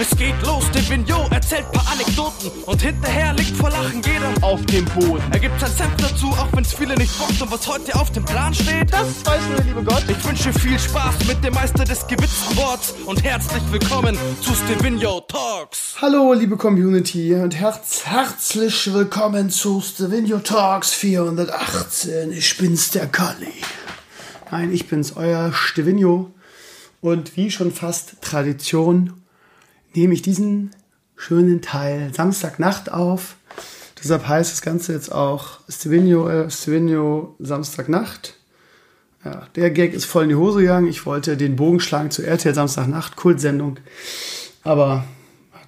Es geht los, der Vignot erzählt paar Anekdoten und hinterher liegt vor Lachen jeder auf dem Boden. Er gibt sein Senf dazu, auch wenn's viele nicht bockt und was heute auf dem Plan steht, das weiß nur der liebe Gott. Ich wünsche viel Spaß mit dem Meister des gewitzten Worts und herzlich willkommen zu Stevino Talks. Hallo, liebe Community und herz herzlich willkommen zu Stevino Talks 418. Ich bin's, der Kali. Nein, ich bin's, euer Stevino. Und wie schon fast Tradition nehme ich diesen schönen Teil Samstagnacht auf. Deshalb heißt das Ganze jetzt auch Stevino, äh, Stevino Samstagnacht. Ja, der Gag ist voll in die Hose gegangen. Ich wollte den Bogen schlagen zu RTL Samstagnacht, Kultsendung. Aber,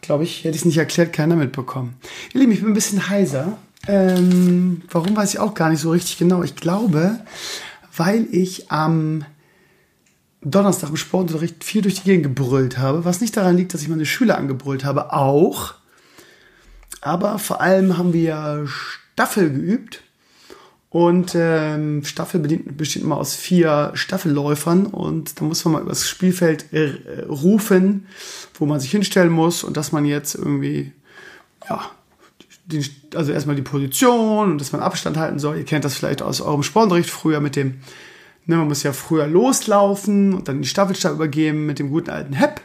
glaube ich, hätte ich es nicht erklärt, keiner mitbekommen. Ihr Lieben, ich bin ein bisschen heiser. Ähm, warum weiß ich auch gar nicht so richtig genau. Ich glaube, weil ich am Donnerstag im Sportunterricht viel durch die Gegend gebrüllt habe, was nicht daran liegt, dass ich meine Schüler angebrüllt habe, auch. Aber vor allem haben wir Staffel geübt. Und ähm, Staffel besteht immer aus vier Staffelläufern und da muss man mal übers Spielfeld äh, rufen, wo man sich hinstellen muss und dass man jetzt irgendwie, ja, die, also erstmal die Position und dass man Abstand halten soll. Ihr kennt das vielleicht aus eurem Sportunterricht früher mit dem Ne, man muss ja früher loslaufen und dann die Staffelstab übergeben mit dem guten alten Hep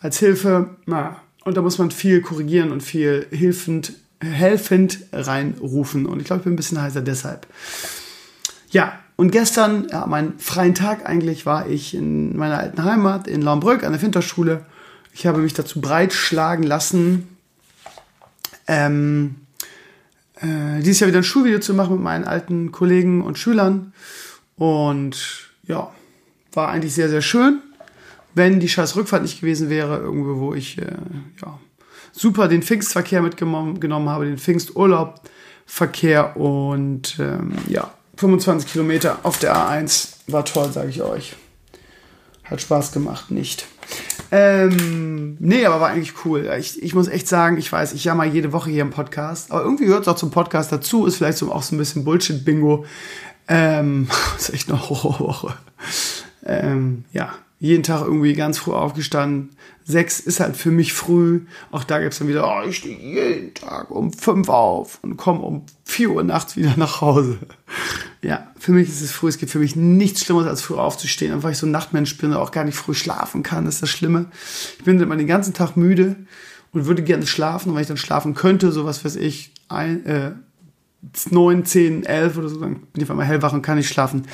als Hilfe. Na, und da muss man viel korrigieren und viel hilfend, helfend reinrufen. Und ich glaube, ich bin ein bisschen heiser deshalb. Ja, und gestern, ja, mein freien Tag eigentlich, war ich in meiner alten Heimat in Laumbrück an der Winterschule. Ich habe mich dazu breitschlagen lassen, ähm, äh, dieses Jahr wieder ein Schulvideo zu machen mit meinen alten Kollegen und Schülern. Und ja, war eigentlich sehr, sehr schön. Wenn die scheiß Rückfahrt nicht gewesen wäre, irgendwo, wo ich äh, ja, super den Pfingstverkehr mitgenommen habe, den Pfingsturlaubverkehr und ähm, ja, 25 Kilometer auf der A1 war toll, sage ich euch. Hat Spaß gemacht, nicht. Ähm, nee, aber war eigentlich cool. Ich, ich muss echt sagen, ich weiß, ich jammer jede Woche hier im Podcast, aber irgendwie gehört es auch zum Podcast dazu, ist vielleicht auch so ein bisschen Bullshit-Bingo. Ähm, das ist echt eine Horrorwoche. Ähm, ja, jeden Tag irgendwie ganz früh aufgestanden. Sechs ist halt für mich früh. Auch da gibt es dann wieder, oh, ich stehe jeden Tag um fünf auf und komme um vier Uhr nachts wieder nach Hause. Ja, für mich ist es früh. Es gibt für mich nichts Schlimmeres, als früh aufzustehen. Einfach weil ich so ein Nachtmensch bin und auch gar nicht früh schlafen kann. Ist das Schlimme. Ich bin immer den ganzen Tag müde und würde gerne schlafen. Und wenn ich dann schlafen könnte, so was weiß ich, ein, äh, 9, 10, 11 oder so, dann bin ich auf einmal hellwach und kann nicht schlafen.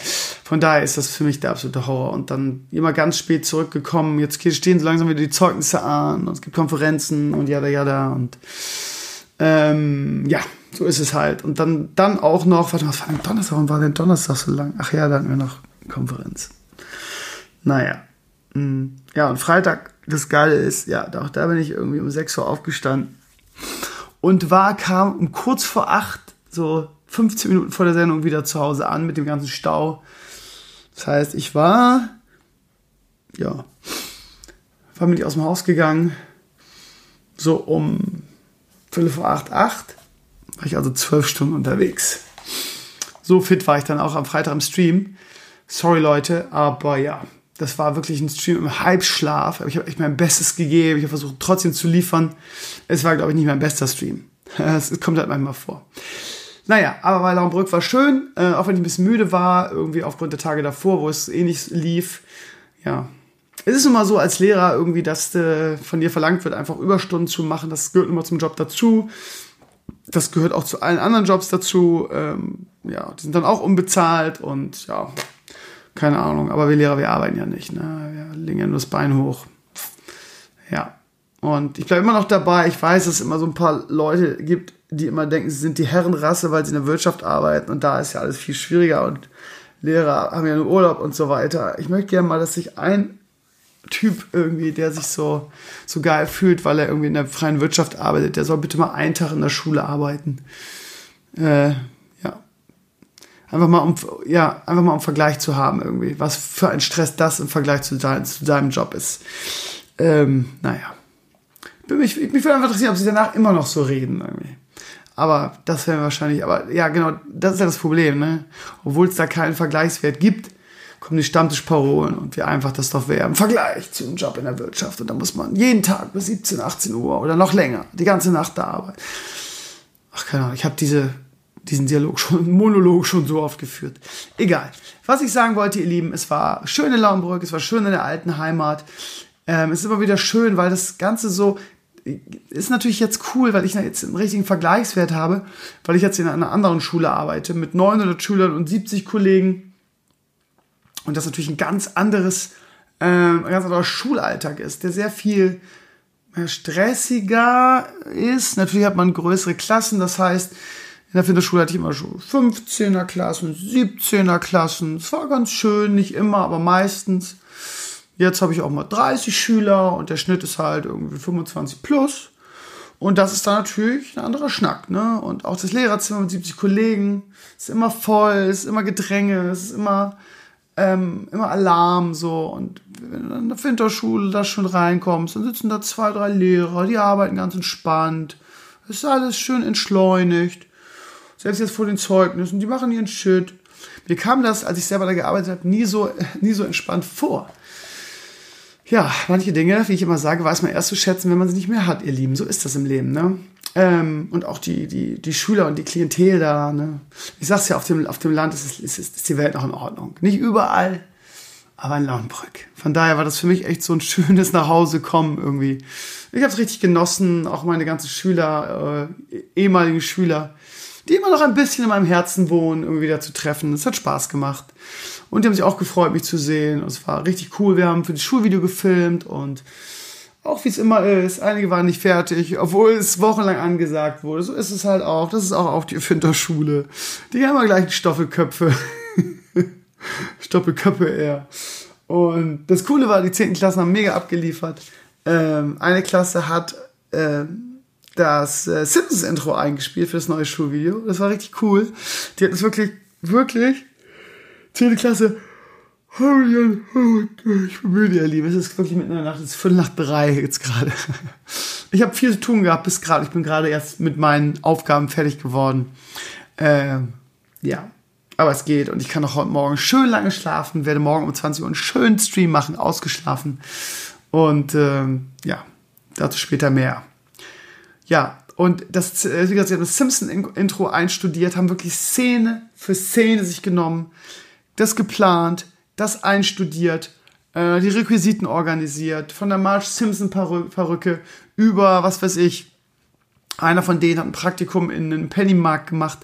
Von daher ist das für mich der absolute Horror. Und dann immer ganz spät zurückgekommen. Jetzt stehen so langsam wieder die Zeugnisse an und es gibt Konferenzen und ja, ja, da. Und ähm, ja, so ist es halt. Und dann, dann auch noch, warte mal, was war denn Donnerstag? Warum war denn Donnerstag so lang? Ach ja, da hatten wir noch Konferenz. Naja. Hm, ja, und Freitag, das Geile ist, ja, auch da bin ich irgendwie um 6 Uhr aufgestanden und war, kam um kurz vor 8 so 15 Minuten vor der Sendung wieder zu Hause an mit dem ganzen Stau. Das heißt, ich war, ja, war mit aus dem Haus gegangen, so um Viertel vor acht, acht, war ich also zwölf Stunden unterwegs. So fit war ich dann auch am Freitag im Stream. Sorry Leute, aber ja, das war wirklich ein Stream im Halbschlaf. Ich habe echt mein Bestes gegeben. Ich habe versucht trotzdem zu liefern. Es war, glaube ich, nicht mein bester Stream. Es kommt halt manchmal vor. Naja, aber weil Laumbrück war schön, äh, auch wenn ich ein bisschen müde war, irgendwie aufgrund der Tage davor, wo es eh nicht lief. Ja. Es ist immer so als Lehrer irgendwie, dass äh, von dir verlangt wird, einfach Überstunden zu machen. Das gehört immer zum Job dazu. Das gehört auch zu allen anderen Jobs dazu. Ähm, ja, die sind dann auch unbezahlt und ja, keine Ahnung. Aber wir Lehrer, wir arbeiten ja nicht. Ne? Wir legen ja nur das Bein hoch. Ja. Und ich bleibe immer noch dabei. Ich weiß, dass es immer so ein paar Leute gibt, die immer denken, sie sind die Herrenrasse, weil sie in der Wirtschaft arbeiten und da ist ja alles viel schwieriger und Lehrer haben ja nur Urlaub und so weiter. Ich möchte gerne mal, dass sich ein Typ irgendwie, der sich so, so geil fühlt, weil er irgendwie in der freien Wirtschaft arbeitet, der soll bitte mal einen Tag in der Schule arbeiten. Äh, ja. Einfach mal um, ja, einfach mal um Vergleich zu haben irgendwie, was für ein Stress das im Vergleich zu, dein, zu deinem Job ist. Ähm, naja. Mich, mich würde einfach interessieren, ob sie danach immer noch so reden irgendwie. Aber das wäre wahrscheinlich, aber ja, genau, das ist ja das Problem, ne? Obwohl es da keinen Vergleichswert gibt, kommen die Stammtischparolen und wie einfach das doch wäre im Vergleich zu einem Job in der Wirtschaft. Und da muss man jeden Tag bis 17, 18 Uhr oder noch länger die ganze Nacht da arbeiten. Ach, keine Ahnung, ich habe diese, diesen Dialog schon, Monolog schon so oft geführt. Egal. Was ich sagen wollte, ihr Lieben, es war schön in Laumbrück, es war schön in der alten Heimat. Ähm, es ist immer wieder schön, weil das Ganze so, ist natürlich jetzt cool, weil ich jetzt einen richtigen Vergleichswert habe, weil ich jetzt in einer anderen Schule arbeite mit 900 Schülern und 70 Kollegen und das natürlich ein ganz anderes, äh, ein ganz anderer Schulalltag ist, der sehr viel stressiger ist. Natürlich hat man größere Klassen, das heißt, in der Finderschule hatte ich immer schon 15er Klassen, 17er Klassen. Es war ganz schön, nicht immer, aber meistens. Jetzt habe ich auch mal 30 Schüler und der Schnitt ist halt irgendwie 25 plus. Und das ist dann natürlich ein anderer Schnack, ne? Und auch das Lehrerzimmer mit 70 Kollegen ist immer voll, ist immer Gedränge, ist immer, ähm, immer Alarm, so. Und wenn du in der Winterschule da schon reinkommst, dann sitzen da zwei, drei Lehrer, die arbeiten ganz entspannt. Ist alles schön entschleunigt. Selbst jetzt vor den Zeugnissen, die machen ihren Shit. Mir kam das, als ich selber da gearbeitet habe, nie so, nie so entspannt vor ja, manche Dinge, wie ich immer sage, weiß man erst zu schätzen, wenn man sie nicht mehr hat, ihr Lieben. So ist das im Leben, ne? Ähm, und auch die, die, die Schüler und die Klientel da, ne? Ich sag's ja, auf dem, auf dem Land ist, ist, ist die Welt noch in Ordnung. Nicht überall, aber in Lauenbrück. Von daher war das für mich echt so ein schönes Nachhausekommen irgendwie. Ich habe es richtig genossen, auch meine ganzen Schüler, äh, ehemaligen Schüler, die immer noch ein bisschen in meinem Herzen wohnen, irgendwie wieder zu treffen. Es hat Spaß gemacht. Und die haben sich auch gefreut, mich zu sehen. Und es war richtig cool. Wir haben für das Schulvideo gefilmt und auch wie es immer ist, einige waren nicht fertig, obwohl es wochenlang angesagt wurde. So ist es halt auch. Das ist auch auf die Finterschule. Die haben immer gleich Stoffelköpfe. Stoppelköpfe eher. Und das Coole war, die 10. Klassen haben mega abgeliefert. Ähm, eine Klasse hat ähm, das äh, Simpsons-Intro eingespielt für das neue Schulvideo. Das war richtig cool. Die hatten es wirklich, wirklich 10. Klasse. Ich bin müde, ihr Lieben. Es ist wirklich mitten in der Nacht. Es ist Viertel nach drei jetzt gerade. Ich habe viel zu tun gehabt bis gerade. Ich bin gerade erst mit meinen Aufgaben fertig geworden. Ähm, ja, aber es geht. Und ich kann auch heute Morgen schön lange schlafen. Werde morgen um 20 Uhr einen schönen Stream machen, ausgeschlafen. Und ähm, ja, dazu später mehr. Ja, und das, äh, wie gesagt, sie haben das Simpson-Intro einstudiert, haben wirklich Szene für Szene sich genommen das geplant, das einstudiert, äh, die Requisiten organisiert, von der Marge Simpson Perücke über, was weiß ich, einer von denen hat ein Praktikum in einem Pennymarkt gemacht,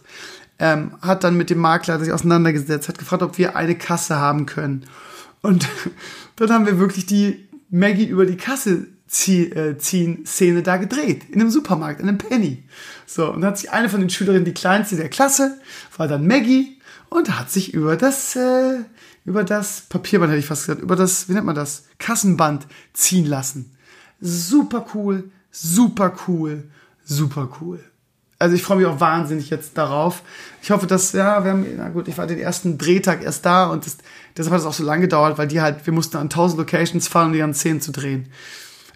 ähm, hat dann mit dem Makler sich auseinandergesetzt, hat gefragt, ob wir eine Kasse haben können. Und dann haben wir wirklich die Maggie über die Kasse äh, ziehen Szene da gedreht. In einem Supermarkt, in einem Penny. So, und dann hat sich eine von den Schülerinnen, die kleinste der Klasse, war dann Maggie, und hat sich über das, äh, über das Papierband, hätte ich fast gesagt, über das, wie nennt man das, Kassenband ziehen lassen. Super cool, super cool, super cool. Also ich freue mich auch wahnsinnig jetzt darauf. Ich hoffe, dass, ja, wir haben, na gut, ich war den ersten Drehtag erst da und das, deshalb hat es auch so lange gedauert, weil die halt, wir mussten an 1000 Locations fahren, um die ganzen Szenen zu drehen.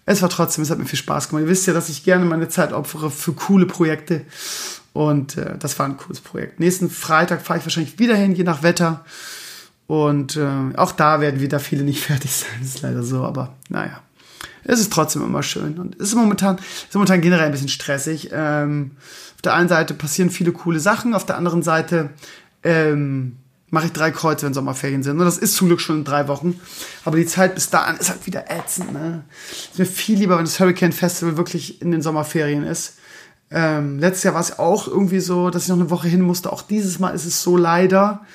Es war trotzdem, es hat mir viel Spaß gemacht. Ihr wisst ja, dass ich gerne meine Zeit opfere für coole Projekte. Und äh, das war ein cooles Projekt. Nächsten Freitag fahre ich wahrscheinlich wieder hin, je nach Wetter. Und äh, auch da werden wieder viele nicht fertig sein. Das ist leider so, aber naja. Es ist trotzdem immer schön. Und es ist momentan, ist momentan generell ein bisschen stressig. Ähm, auf der einen Seite passieren viele coole Sachen, auf der anderen Seite ähm, mache ich drei Kreuze, wenn Sommerferien sind. Und das ist zum Glück schon in drei Wochen. Aber die Zeit bis dahin ist halt wieder ätzend. Ne? ist mir viel lieber, wenn das Hurricane Festival wirklich in den Sommerferien ist. Ähm, letztes Jahr war es auch irgendwie so, dass ich noch eine Woche hin musste. Auch dieses Mal ist es so leider.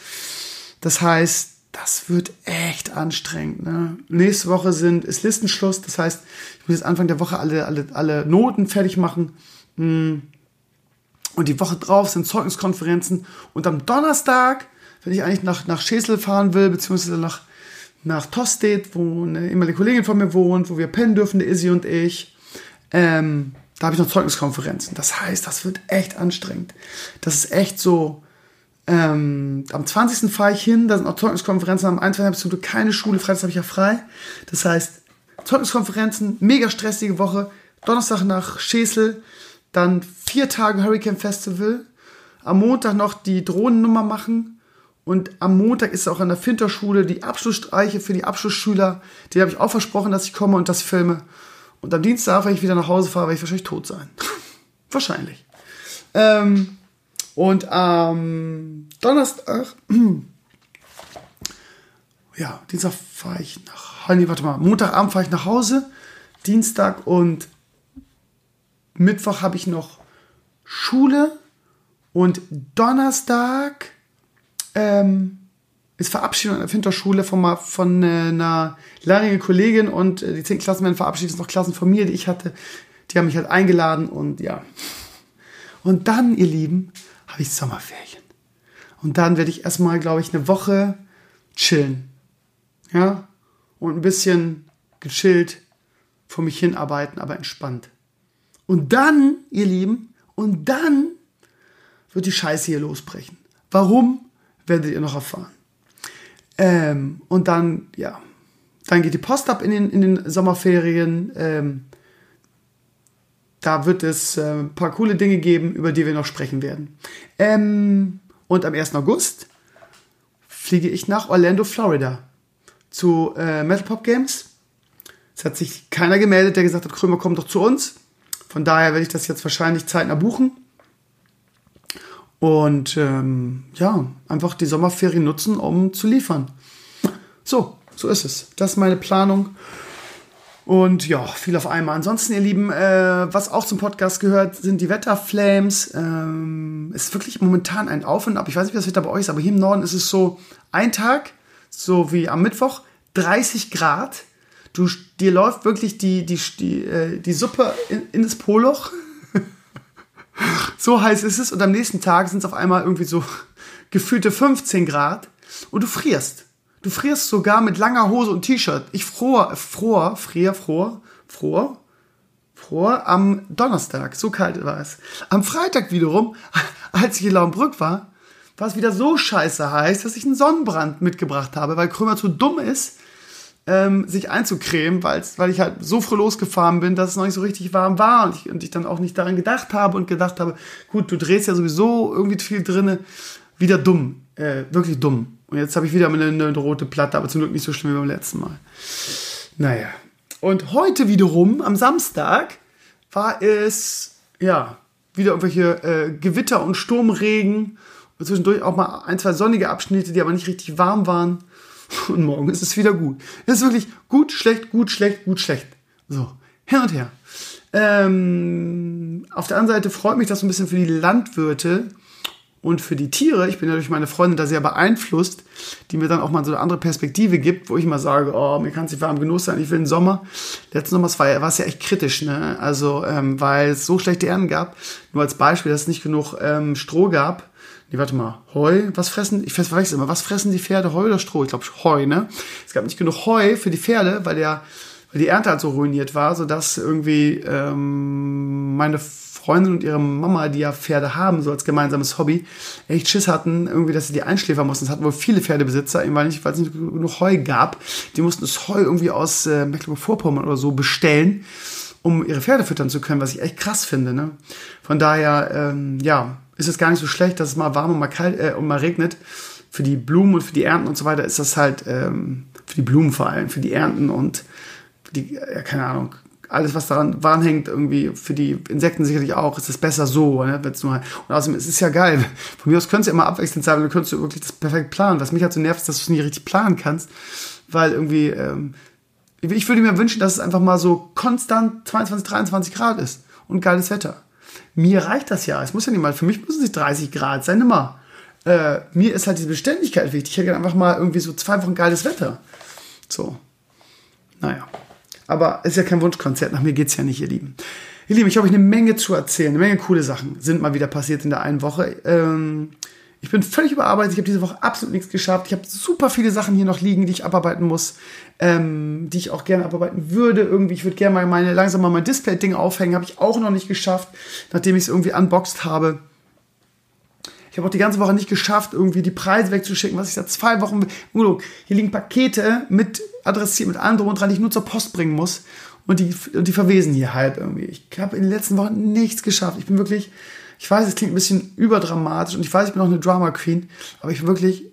Das heißt, das wird echt anstrengend. Ne? Nächste Woche sind, ist Listenschluss. Das heißt, ich muss jetzt Anfang der Woche alle, alle, alle Noten fertig machen. Hm. Und die Woche drauf sind Zeugniskonferenzen. Und am Donnerstag, wenn ich eigentlich nach, nach Schesel fahren will, beziehungsweise nach, nach Tostedt, wo eine ehemalige Kollegin von mir wohnt, wo wir pennen dürfen, der Izzy und ich, ähm, da habe ich noch Zeugniskonferenzen. Das heißt, das wird echt anstrengend. Das ist echt so. Ähm, am 20. fahre ich hin, da sind auch Zeugniskonferenzen, am 21. habe ich keine Schule, Freitag habe ich ja frei. Das heißt, Zeugniskonferenzen, mega stressige Woche. Donnerstag nach Schesel, dann vier Tage Hurricane Festival. Am Montag noch die Drohnennummer machen Und am Montag ist auch an der Finterschule die Abschlussstreiche für die Abschlussschüler. Die habe ich auch versprochen, dass ich komme und das filme. Und am Dienstag, wenn ich wieder nach Hause fahre, werde ich wahrscheinlich tot sein. wahrscheinlich. Ähm, und am Donnerstag, ja, Dienstag fahre ich nach, nee, warte mal, Montagabend fahre ich nach Hause. Dienstag und Mittwoch habe ich noch Schule und Donnerstag ähm, ist Verabschiedung an der Finterschule von, von äh, einer langjährigen Kollegin und äh, die 10. Klassen werden verabschiedet, das sind noch Klassen von mir, die ich hatte. Die haben mich halt eingeladen und ja. Und dann, ihr Lieben, habe ich Sommerferien. Und dann werde ich erstmal, glaube ich, eine Woche chillen. Ja? Und ein bisschen gechillt vor mich hinarbeiten, aber entspannt. Und dann, ihr Lieben, und dann wird die Scheiße hier losbrechen. Warum, werdet ihr noch erfahren. Ähm, und dann, ja, dann geht die Post ab in den, in den Sommerferien. Ähm, da wird es äh, ein paar coole Dinge geben, über die wir noch sprechen werden. Ähm, und am 1. August fliege ich nach Orlando, Florida zu äh, Metal Pop Games. Es hat sich keiner gemeldet, der gesagt hat, Krömer, komm doch zu uns. Von daher werde ich das jetzt wahrscheinlich zeitnah buchen. Und ähm, ja, einfach die Sommerferien nutzen, um zu liefern. So, so ist es. Das ist meine Planung. Und ja, viel auf einmal. Ansonsten, ihr Lieben, äh, was auch zum Podcast gehört, sind die Wetterflames. Ähm, es ist wirklich momentan ein Auf und Ab. Ich weiß nicht, wie das Wetter bei euch ist, aber hier im Norden ist es so ein Tag, so wie am Mittwoch, 30 Grad. Du, dir läuft wirklich die, die, die, äh, die Suppe in, in das Poloch. So heiß ist es. Und am nächsten Tag sind es auf einmal irgendwie so gefühlte 15 Grad. Und du frierst. Du frierst sogar mit langer Hose und T-Shirt. Ich fror, fror, frier, fror, fror, fror am Donnerstag. So kalt war es. Am Freitag wiederum, als ich in Laumbrück war, war es wieder so scheiße heiß, dass ich einen Sonnenbrand mitgebracht habe, weil Krömer zu dumm ist, ähm, sich einzucremen, weil ich halt so früh losgefahren bin, dass es noch nicht so richtig warm war und ich, und ich dann auch nicht daran gedacht habe und gedacht habe, gut, du drehst ja sowieso irgendwie viel drinne, wieder dumm, äh, wirklich dumm. Und jetzt habe ich wieder eine, eine rote Platte, aber zum Glück nicht so schlimm wie beim letzten Mal. Naja. Und heute wiederum, am Samstag, war es, ja, wieder irgendwelche äh, Gewitter und Sturmregen. Und zwischendurch auch mal ein, zwei sonnige Abschnitte, die aber nicht richtig warm waren. Und morgen ist es wieder gut. Es ist wirklich gut, schlecht, gut, schlecht, gut, schlecht. So, hin und her. Ähm, auf der anderen Seite freut mich das so ein bisschen für die Landwirte, und für die Tiere, ich bin ja durch meine Freundin da sehr beeinflusst, die mir dann auch mal so eine andere Perspektive gibt, wo ich mal sage, oh, mir kann es nicht warm genug sein, ich will den Sommer. Letzten Sommer war, war es ja echt kritisch, ne? Also, ähm, weil es so schlechte Ernten gab. Nur als Beispiel, dass es nicht genug ähm, Stroh gab. Nee, warte mal, Heu, was fressen, ich verwechsel immer, was fressen die Pferde, Heu oder Stroh? Ich glaube Heu, ne? Es gab nicht genug Heu für die Pferde, weil der, weil die Ernte halt so ruiniert war, sodass irgendwie ähm, meine Freundin und ihre Mama, die ja Pferde haben, so als gemeinsames Hobby, echt Schiss hatten, irgendwie, dass sie die einschläfern mussten. Es hatten wohl viele Pferdebesitzer, weil, nicht, weil es nicht genug Heu gab. Die mussten das Heu irgendwie aus äh, Mecklenburg-Vorpommern oder so bestellen, um ihre Pferde füttern zu können, was ich echt krass finde. Ne? Von daher, ähm, ja, ist es gar nicht so schlecht, dass es mal warm und mal kalt äh, und mal regnet. Für die Blumen und für die Ernten und so weiter ist das halt, ähm, für die Blumen vor allem, für die Ernten und die, ja, keine Ahnung, alles, was daran hängt, irgendwie für die Insekten sicherlich auch, ist es besser so. Ne? Wenn's nur, und außerdem ist es ja geil. Von mir aus könntest du immer abwechselnd sein, dann könntest du wirklich das perfekt planen. Was mich halt so nervt, ist, dass du es nicht richtig planen kannst, weil irgendwie, ähm, ich würde mir wünschen, dass es einfach mal so konstant 22, 23 Grad ist und geiles Wetter. Mir reicht das ja. Es muss ja nicht mal, für mich müssen es nicht 30 Grad sein, immer. Äh, mir ist halt diese Beständigkeit wichtig. Ich hätte einfach mal irgendwie so zwei Wochen geiles Wetter. So. Naja. Aber ist ja kein Wunschkonzert. Nach mir geht es ja nicht, ihr Lieben. Ihr Lieben, ich habe euch eine Menge zu erzählen. Eine Menge coole Sachen sind mal wieder passiert in der einen Woche. Ähm, ich bin völlig überarbeitet. Ich habe diese Woche absolut nichts geschafft. Ich habe super viele Sachen hier noch liegen, die ich abarbeiten muss, ähm, die ich auch gerne abarbeiten würde. Irgendwie, ich würde gerne mal meine, langsam mal mein Display-Ding aufhängen. Habe ich auch noch nicht geschafft, nachdem ich es irgendwie unboxed habe. Ich habe auch die ganze Woche nicht geschafft, irgendwie die Preise wegzuschicken, was ich seit zwei Wochen. Udo, hier liegen Pakete mit adressiert, mit allem drum und dran, die ich nur zur Post bringen muss. Und die, und die verwesen hier halt irgendwie. Ich habe in den letzten Wochen nichts geschafft. Ich bin wirklich, ich weiß, es klingt ein bisschen überdramatisch und ich weiß, ich bin auch eine Drama Queen, aber ich wirklich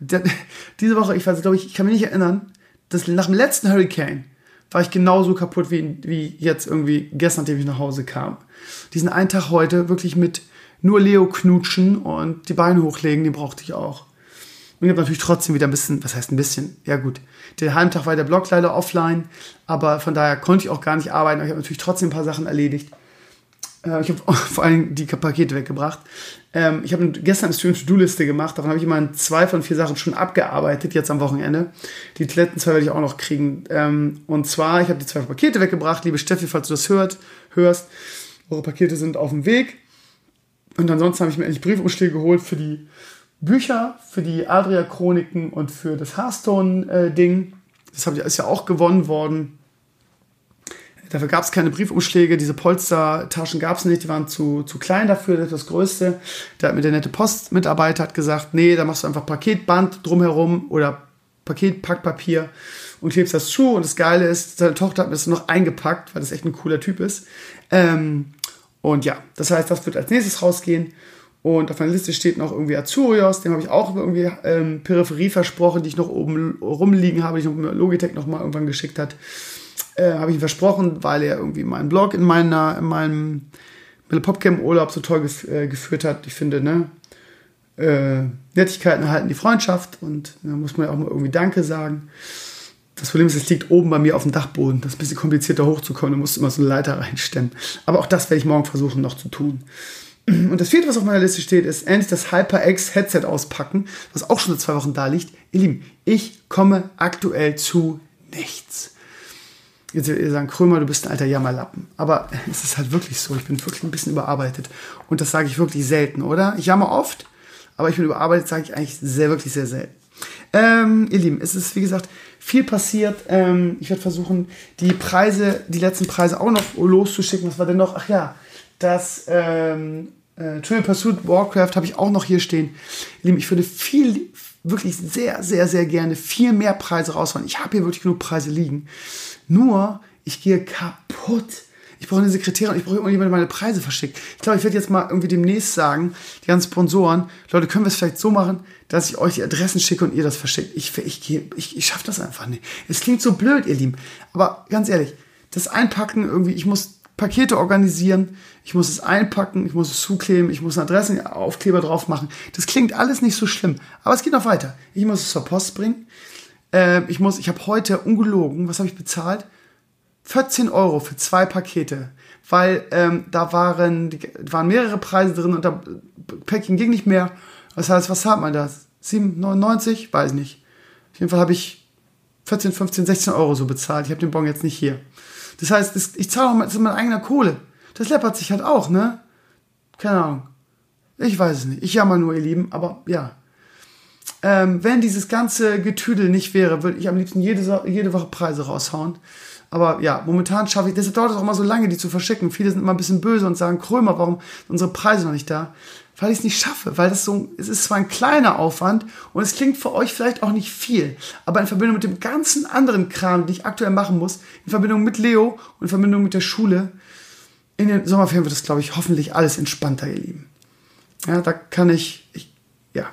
diese Woche, ich weiß, glaube ich, ich kann mich nicht erinnern, dass nach dem letzten Hurricane war ich genauso kaputt wie, wie jetzt irgendwie gestern, nachdem ich nach Hause kam. Diesen einen Tag heute wirklich mit nur Leo knutschen und die Beine hochlegen, den brauchte ich auch. Und ich habe natürlich trotzdem wieder ein bisschen, was heißt ein bisschen? Ja gut, der Heimtag war der Blog leider offline, aber von daher konnte ich auch gar nicht arbeiten. Aber ich habe natürlich trotzdem ein paar Sachen erledigt. Äh, ich habe vor allem die Pakete weggebracht. Ähm, ich habe gestern eine Stream To-Do-Liste gemacht. Davon habe ich immer zwei von vier Sachen schon abgearbeitet, jetzt am Wochenende. Die letzten zwei werde ich auch noch kriegen. Ähm, und zwar, ich habe die zwei Pakete weggebracht. Liebe Steffi, falls du das hört, hörst, eure Pakete sind auf dem Weg. Und ansonsten habe ich mir endlich Briefumschläge geholt für die Bücher, für die Adria-Chroniken und für das Hearthstone-Ding. Das ist ja auch gewonnen worden. Dafür gab es keine Briefumschläge, diese Polstertaschen gab es nicht, die waren zu, zu klein dafür, das ist das Größte. Da hat mir der nette Postmitarbeiter hat gesagt, nee, da machst du einfach Paketband drumherum oder Paketpackpapier und klebst das zu. Und das Geile ist, seine Tochter hat mir das noch eingepackt, weil das echt ein cooler Typ ist. Ähm, und ja, das heißt, das wird als nächstes rausgehen. Und auf meiner Liste steht noch irgendwie Azurios, dem habe ich auch irgendwie ähm, Peripherie versprochen, die ich noch oben rumliegen habe, die ich noch Logitech noch mal irgendwann geschickt hat. Äh, habe ich ihm versprochen, weil er irgendwie meinen Blog in meiner, in meinem Popcam Urlaub so toll gef äh, geführt hat. Ich finde, ne, äh, Nettigkeiten erhalten die Freundschaft und da muss man ja auch mal irgendwie Danke sagen. Das Problem ist, es liegt oben bei mir auf dem Dachboden. Das ist ein bisschen komplizierter hochzukommen. Du musst immer so eine Leiter reinstellen. Aber auch das werde ich morgen versuchen noch zu tun. Und das vierte, was auf meiner Liste steht, ist endlich das HyperX Headset auspacken, was auch schon seit zwei Wochen da liegt. Ihr Lieben, ich komme aktuell zu nichts. Jetzt sagen, Krömer, du bist ein alter Jammerlappen. Aber es ist halt wirklich so. Ich bin wirklich ein bisschen überarbeitet. Und das sage ich wirklich selten, oder? Ich jammer oft, aber ich bin überarbeitet, sage ich eigentlich sehr, wirklich sehr selten. Ähm, ihr Lieben, es ist wie gesagt viel passiert. Ähm, ich werde versuchen, die Preise, die letzten Preise auch noch loszuschicken. Was war denn noch? Ach ja, das ähm, äh, Trivial Pursuit Warcraft habe ich auch noch hier stehen. Ihr Lieben, ich würde viel, wirklich sehr, sehr, sehr gerne viel mehr Preise raushauen. Ich habe hier wirklich genug Preise liegen. Nur, ich gehe kaputt. Ich brauche eine Sekretärin, ich brauche irgendjemand, der meine Preise verschickt. Ich glaube, ich werde jetzt mal irgendwie demnächst sagen, die ganzen Sponsoren, Leute, können wir es vielleicht so machen, dass ich euch die Adressen schicke und ihr das verschickt. Ich, ich, ich, ich schaffe das einfach nicht. Es klingt so blöd, ihr Lieben. Aber ganz ehrlich, das Einpacken irgendwie, ich muss Pakete organisieren, ich muss es einpacken, ich muss es zukleben, ich muss einen Adressenaufkleber drauf machen. Das klingt alles nicht so schlimm, aber es geht noch weiter. Ich muss es zur Post bringen. Äh, ich muss, ich habe heute ungelogen, was habe ich bezahlt? 14 Euro für zwei Pakete, weil ähm, da waren, die, waren mehrere Preise drin und da Packing ging nicht mehr. Das heißt, was hat man da? 7,99? Weiß nicht. Auf jeden Fall habe ich 14, 15, 16 Euro so bezahlt. Ich habe den Bon jetzt nicht hier. Das heißt, das, ich zahle auch mal, das ist mein eigener Kohle. Das läppert sich halt auch, ne? Keine Ahnung. Ich weiß es nicht. Ich jammer nur, ihr Lieben, aber ja. Ähm, wenn dieses ganze Getüdel nicht wäre, würde ich am liebsten jede, jede Woche Preise raushauen. Aber ja, momentan schaffe ich, deshalb dauert es auch immer so lange, die zu verschicken. Viele sind immer ein bisschen böse und sagen, Krömer, warum sind unsere Preise noch nicht da? Weil ich es nicht schaffe, weil das so, es ist zwar ein kleiner Aufwand und es klingt für euch vielleicht auch nicht viel, aber in Verbindung mit dem ganzen anderen Kram, den ich aktuell machen muss, in Verbindung mit Leo und in Verbindung mit der Schule, in den Sommerferien wird das, glaube ich, hoffentlich alles entspannter, ihr Lieben. Ja, da kann ich, ich ja.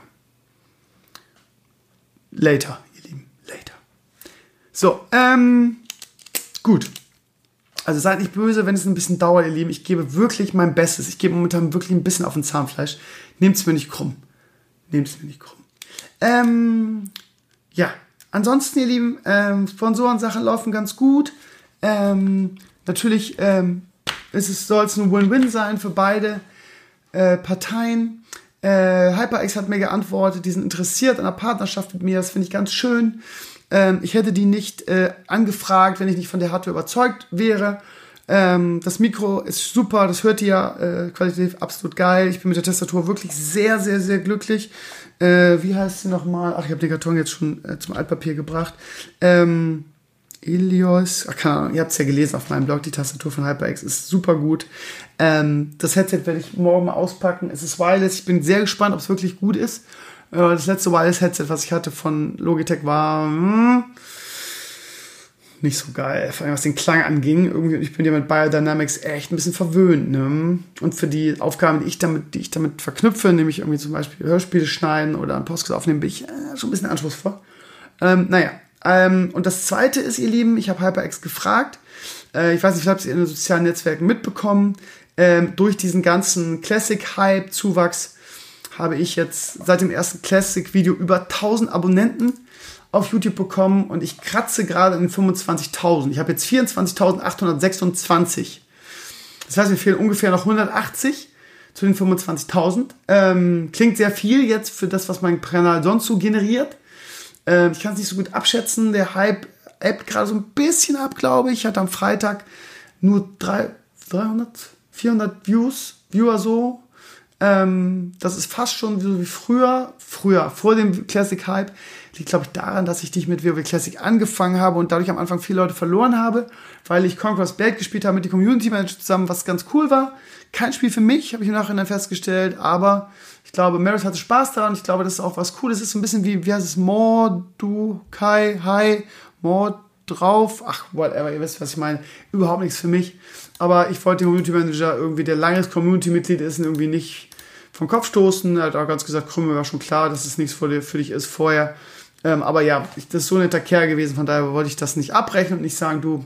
Later, ihr Lieben, later. So, ähm, Gut. Also seid nicht böse, wenn es ein bisschen dauert, ihr Lieben. Ich gebe wirklich mein Bestes. Ich gebe momentan wirklich ein bisschen auf den Zahnfleisch. Nehmt es mir nicht krumm. Nehmt es mir nicht krumm. Ähm, ja, ansonsten, ihr Lieben, ähm, Sponsorensachen laufen ganz gut. Ähm, natürlich ähm, soll es ein Win-Win sein für beide äh, Parteien. Äh, HyperX hat mir geantwortet, die sind interessiert an einer Partnerschaft mit mir. Das finde ich ganz schön. Ähm, ich hätte die nicht äh, angefragt, wenn ich nicht von der Hardware überzeugt wäre. Ähm, das Mikro ist super, das hört ihr ja äh, qualitativ absolut geil. Ich bin mit der Tastatur wirklich sehr, sehr, sehr glücklich. Äh, wie heißt sie nochmal? Ach, ich habe den Karton jetzt schon äh, zum Altpapier gebracht. Ähm, Ilios, ach, keine Ahnung, ihr habt es ja gelesen auf meinem Blog, die Tastatur von HyperX ist super gut. Ähm, das Headset werde ich morgen mal auspacken. Es ist wireless, ich bin sehr gespannt, ob es wirklich gut ist. Das letzte Wireless-Headset, was ich hatte von Logitech, war hm, nicht so geil, vor allem was den Klang anging. Irgendwie, ich bin ja mit Biodynamics echt ein bisschen verwöhnt. Ne? Und für die Aufgaben, die ich damit, die ich damit verknüpfe, nämlich irgendwie zum Beispiel Hörspiele schneiden oder einen Podcast aufnehmen, bin ich äh, schon ein bisschen anspruchsvoll. Ähm, naja, ähm, und das zweite ist, ihr Lieben, ich habe HyperX gefragt. Äh, ich weiß nicht, vielleicht habt ihr in den sozialen Netzwerken mitbekommen. Ähm, durch diesen ganzen Classic-Hype-Zuwachs habe ich jetzt seit dem ersten Classic-Video über 1000 Abonnenten auf YouTube bekommen und ich kratze gerade in 25.000. Ich habe jetzt 24.826. Das heißt, mir fehlen ungefähr noch 180 zu den 25.000. Ähm, klingt sehr viel jetzt für das, was mein Kanal sonst so generiert. Ähm, ich kann es nicht so gut abschätzen. Der Hype ebbt gerade so ein bisschen ab, glaube ich. Ich hatte am Freitag nur drei, 300, 400 Views, Viewer so. Ähm, das ist fast schon so wie früher, früher, vor dem Classic Hype. Liegt, glaube ich, daran, dass ich dich mit WoW Classic angefangen habe und dadurch am Anfang viele Leute verloren habe, weil ich Conquest Bad gespielt habe mit den Community Manager zusammen, was ganz cool war. Kein Spiel für mich, habe ich im Nachhinein festgestellt, aber ich glaube, Merit hatte Spaß daran. Ich glaube, das ist auch was Cooles. Es ist so ein bisschen wie, wie heißt es, Mordu, Kai, Hi, Mord drauf. Ach, whatever, ihr wisst, was ich meine. Überhaupt nichts für mich. Aber ich wollte den Community Manager irgendwie, der langes Community-Mitglied ist, irgendwie nicht vom Kopf stoßen. Er hat auch ganz gesagt, Krümmel war schon klar, dass es nichts für, dich ist vorher. Ähm, aber ja, das ist so ein netter Kerl gewesen, von daher wollte ich das nicht abbrechen und nicht sagen, du,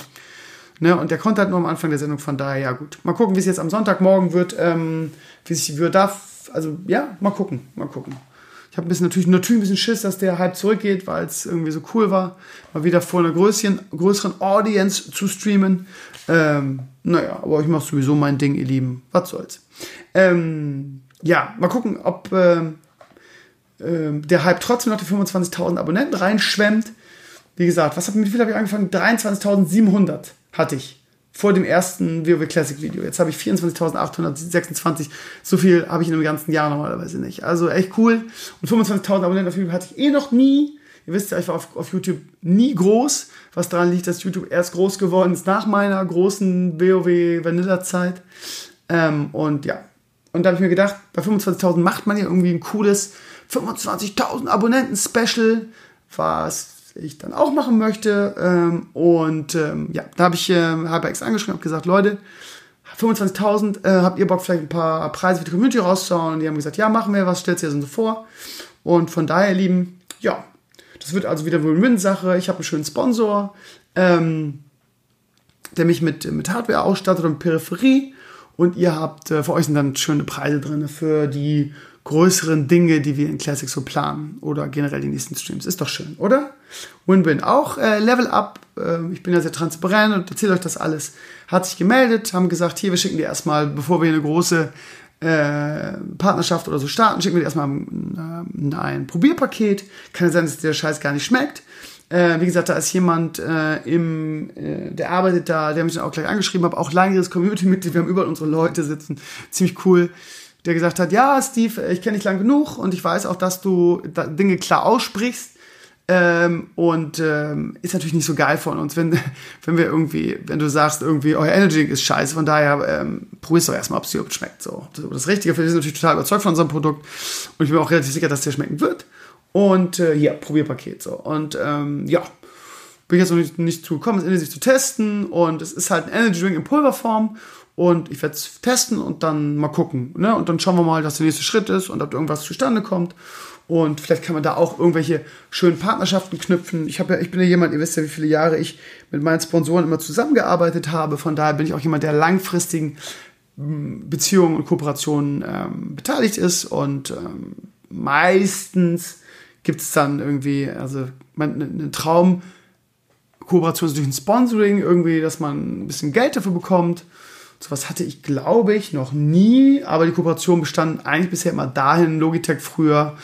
ne, und der konnte halt nur am Anfang der Sendung, von daher, ja gut. Mal gucken, wie es jetzt am Sonntagmorgen wird, ähm, wie sich wird darf, also ja, mal gucken, mal gucken. Ich habe ein bisschen natürlich, natürlich ein bisschen Schiss, dass der Hype zurückgeht, weil es irgendwie so cool war, mal wieder vor einer größeren, größeren Audience zu streamen. Ähm, naja, aber ich mache sowieso mein Ding, ihr Lieben. Was soll's. Ähm, ja, mal gucken, ob äh, äh, der Hype trotzdem noch die 25.000 Abonnenten reinschwemmt. Wie gesagt, was hab, mit wie viel habe ich angefangen? 23.700 hatte ich vor dem ersten WoW Classic Video. Jetzt habe ich 24.826. So viel habe ich in einem ganzen Jahr normalerweise nicht. Also echt cool. Und 25.000 Abonnenten auf YouTube hatte ich eh noch nie. Ihr wisst ja, ich war auf, auf YouTube nie groß, was daran liegt, dass YouTube erst groß geworden ist nach meiner großen WoW Vanilla Zeit. Ähm, und ja, und da habe ich mir gedacht, bei 25.000 macht man ja irgendwie ein cooles 25.000 Abonnenten Special, was ich dann auch machen möchte. Ähm, und ähm, ja, da habe ich HyperX angeschrieben und gesagt, Leute, 25.000, äh, habt ihr Bock vielleicht ein paar Preise für die Community rauszuhauen? Und die haben gesagt, ja, machen wir, was stellt ihr denn so vor? Und von daher, Lieben, ja, das wird also wieder wohl Win-Sache. Ich habe einen schönen Sponsor, ähm, der mich mit, mit Hardware ausstattet und Peripherie. Und ihr habt, äh, für euch sind dann schöne Preise drin für die größeren Dinge, die wir in Classic so planen oder generell die nächsten Streams. Ist doch schön, oder? Win-Win auch. Äh, Level Up, äh, ich bin ja sehr transparent und erzähle euch das alles. Hat sich gemeldet, haben gesagt, hier, wir schicken dir erstmal, bevor wir eine große äh, Partnerschaft oder so starten, schicken wir dir erstmal ein, äh, ein Probierpaket. Kann ja sein, dass dir der Scheiß gar nicht schmeckt. Äh, wie gesagt, da ist jemand äh, im, äh, der arbeitet da, der mich dann auch gleich angeschrieben hat, auch langjähriges Community-Mitglied, wir haben überall unsere Leute sitzen, ziemlich cool, der gesagt hat, ja, Steve, ich kenne dich lang genug und ich weiß auch, dass du da Dinge klar aussprichst. Ähm, und ähm, ist natürlich nicht so geil von uns, wenn, wenn wir irgendwie, wenn du sagst, irgendwie, euer Energy ist scheiße, von daher ähm, probierst du erstmal, ob es dir schmeckt. So. Das Richtige, wir sind natürlich total überzeugt von unserem Produkt und ich bin auch relativ sicher, dass der schmecken wird. Und äh, hier, Probierpaket so. Und ähm, ja, bin ich jetzt noch nicht, nicht zu gekommen, es intensiv zu testen. Und es ist halt ein Energy Drink in Pulverform. Und ich werde es testen und dann mal gucken. Ne? Und dann schauen wir mal, was der nächste Schritt ist und ob irgendwas zustande kommt. Und vielleicht kann man da auch irgendwelche schönen Partnerschaften knüpfen. Ich, ja, ich bin ja jemand, ihr wisst ja, wie viele Jahre ich mit meinen Sponsoren immer zusammengearbeitet habe. Von daher bin ich auch jemand, der langfristigen hm, Beziehungen und Kooperationen ähm, beteiligt ist. Und ähm, meistens gibt es dann irgendwie, also eine ne Traumkooperation durch ein Sponsoring, irgendwie, dass man ein bisschen Geld dafür bekommt. Sowas hatte ich, glaube ich, noch nie, aber die Kooperation bestand eigentlich bisher immer dahin, Logitech früher,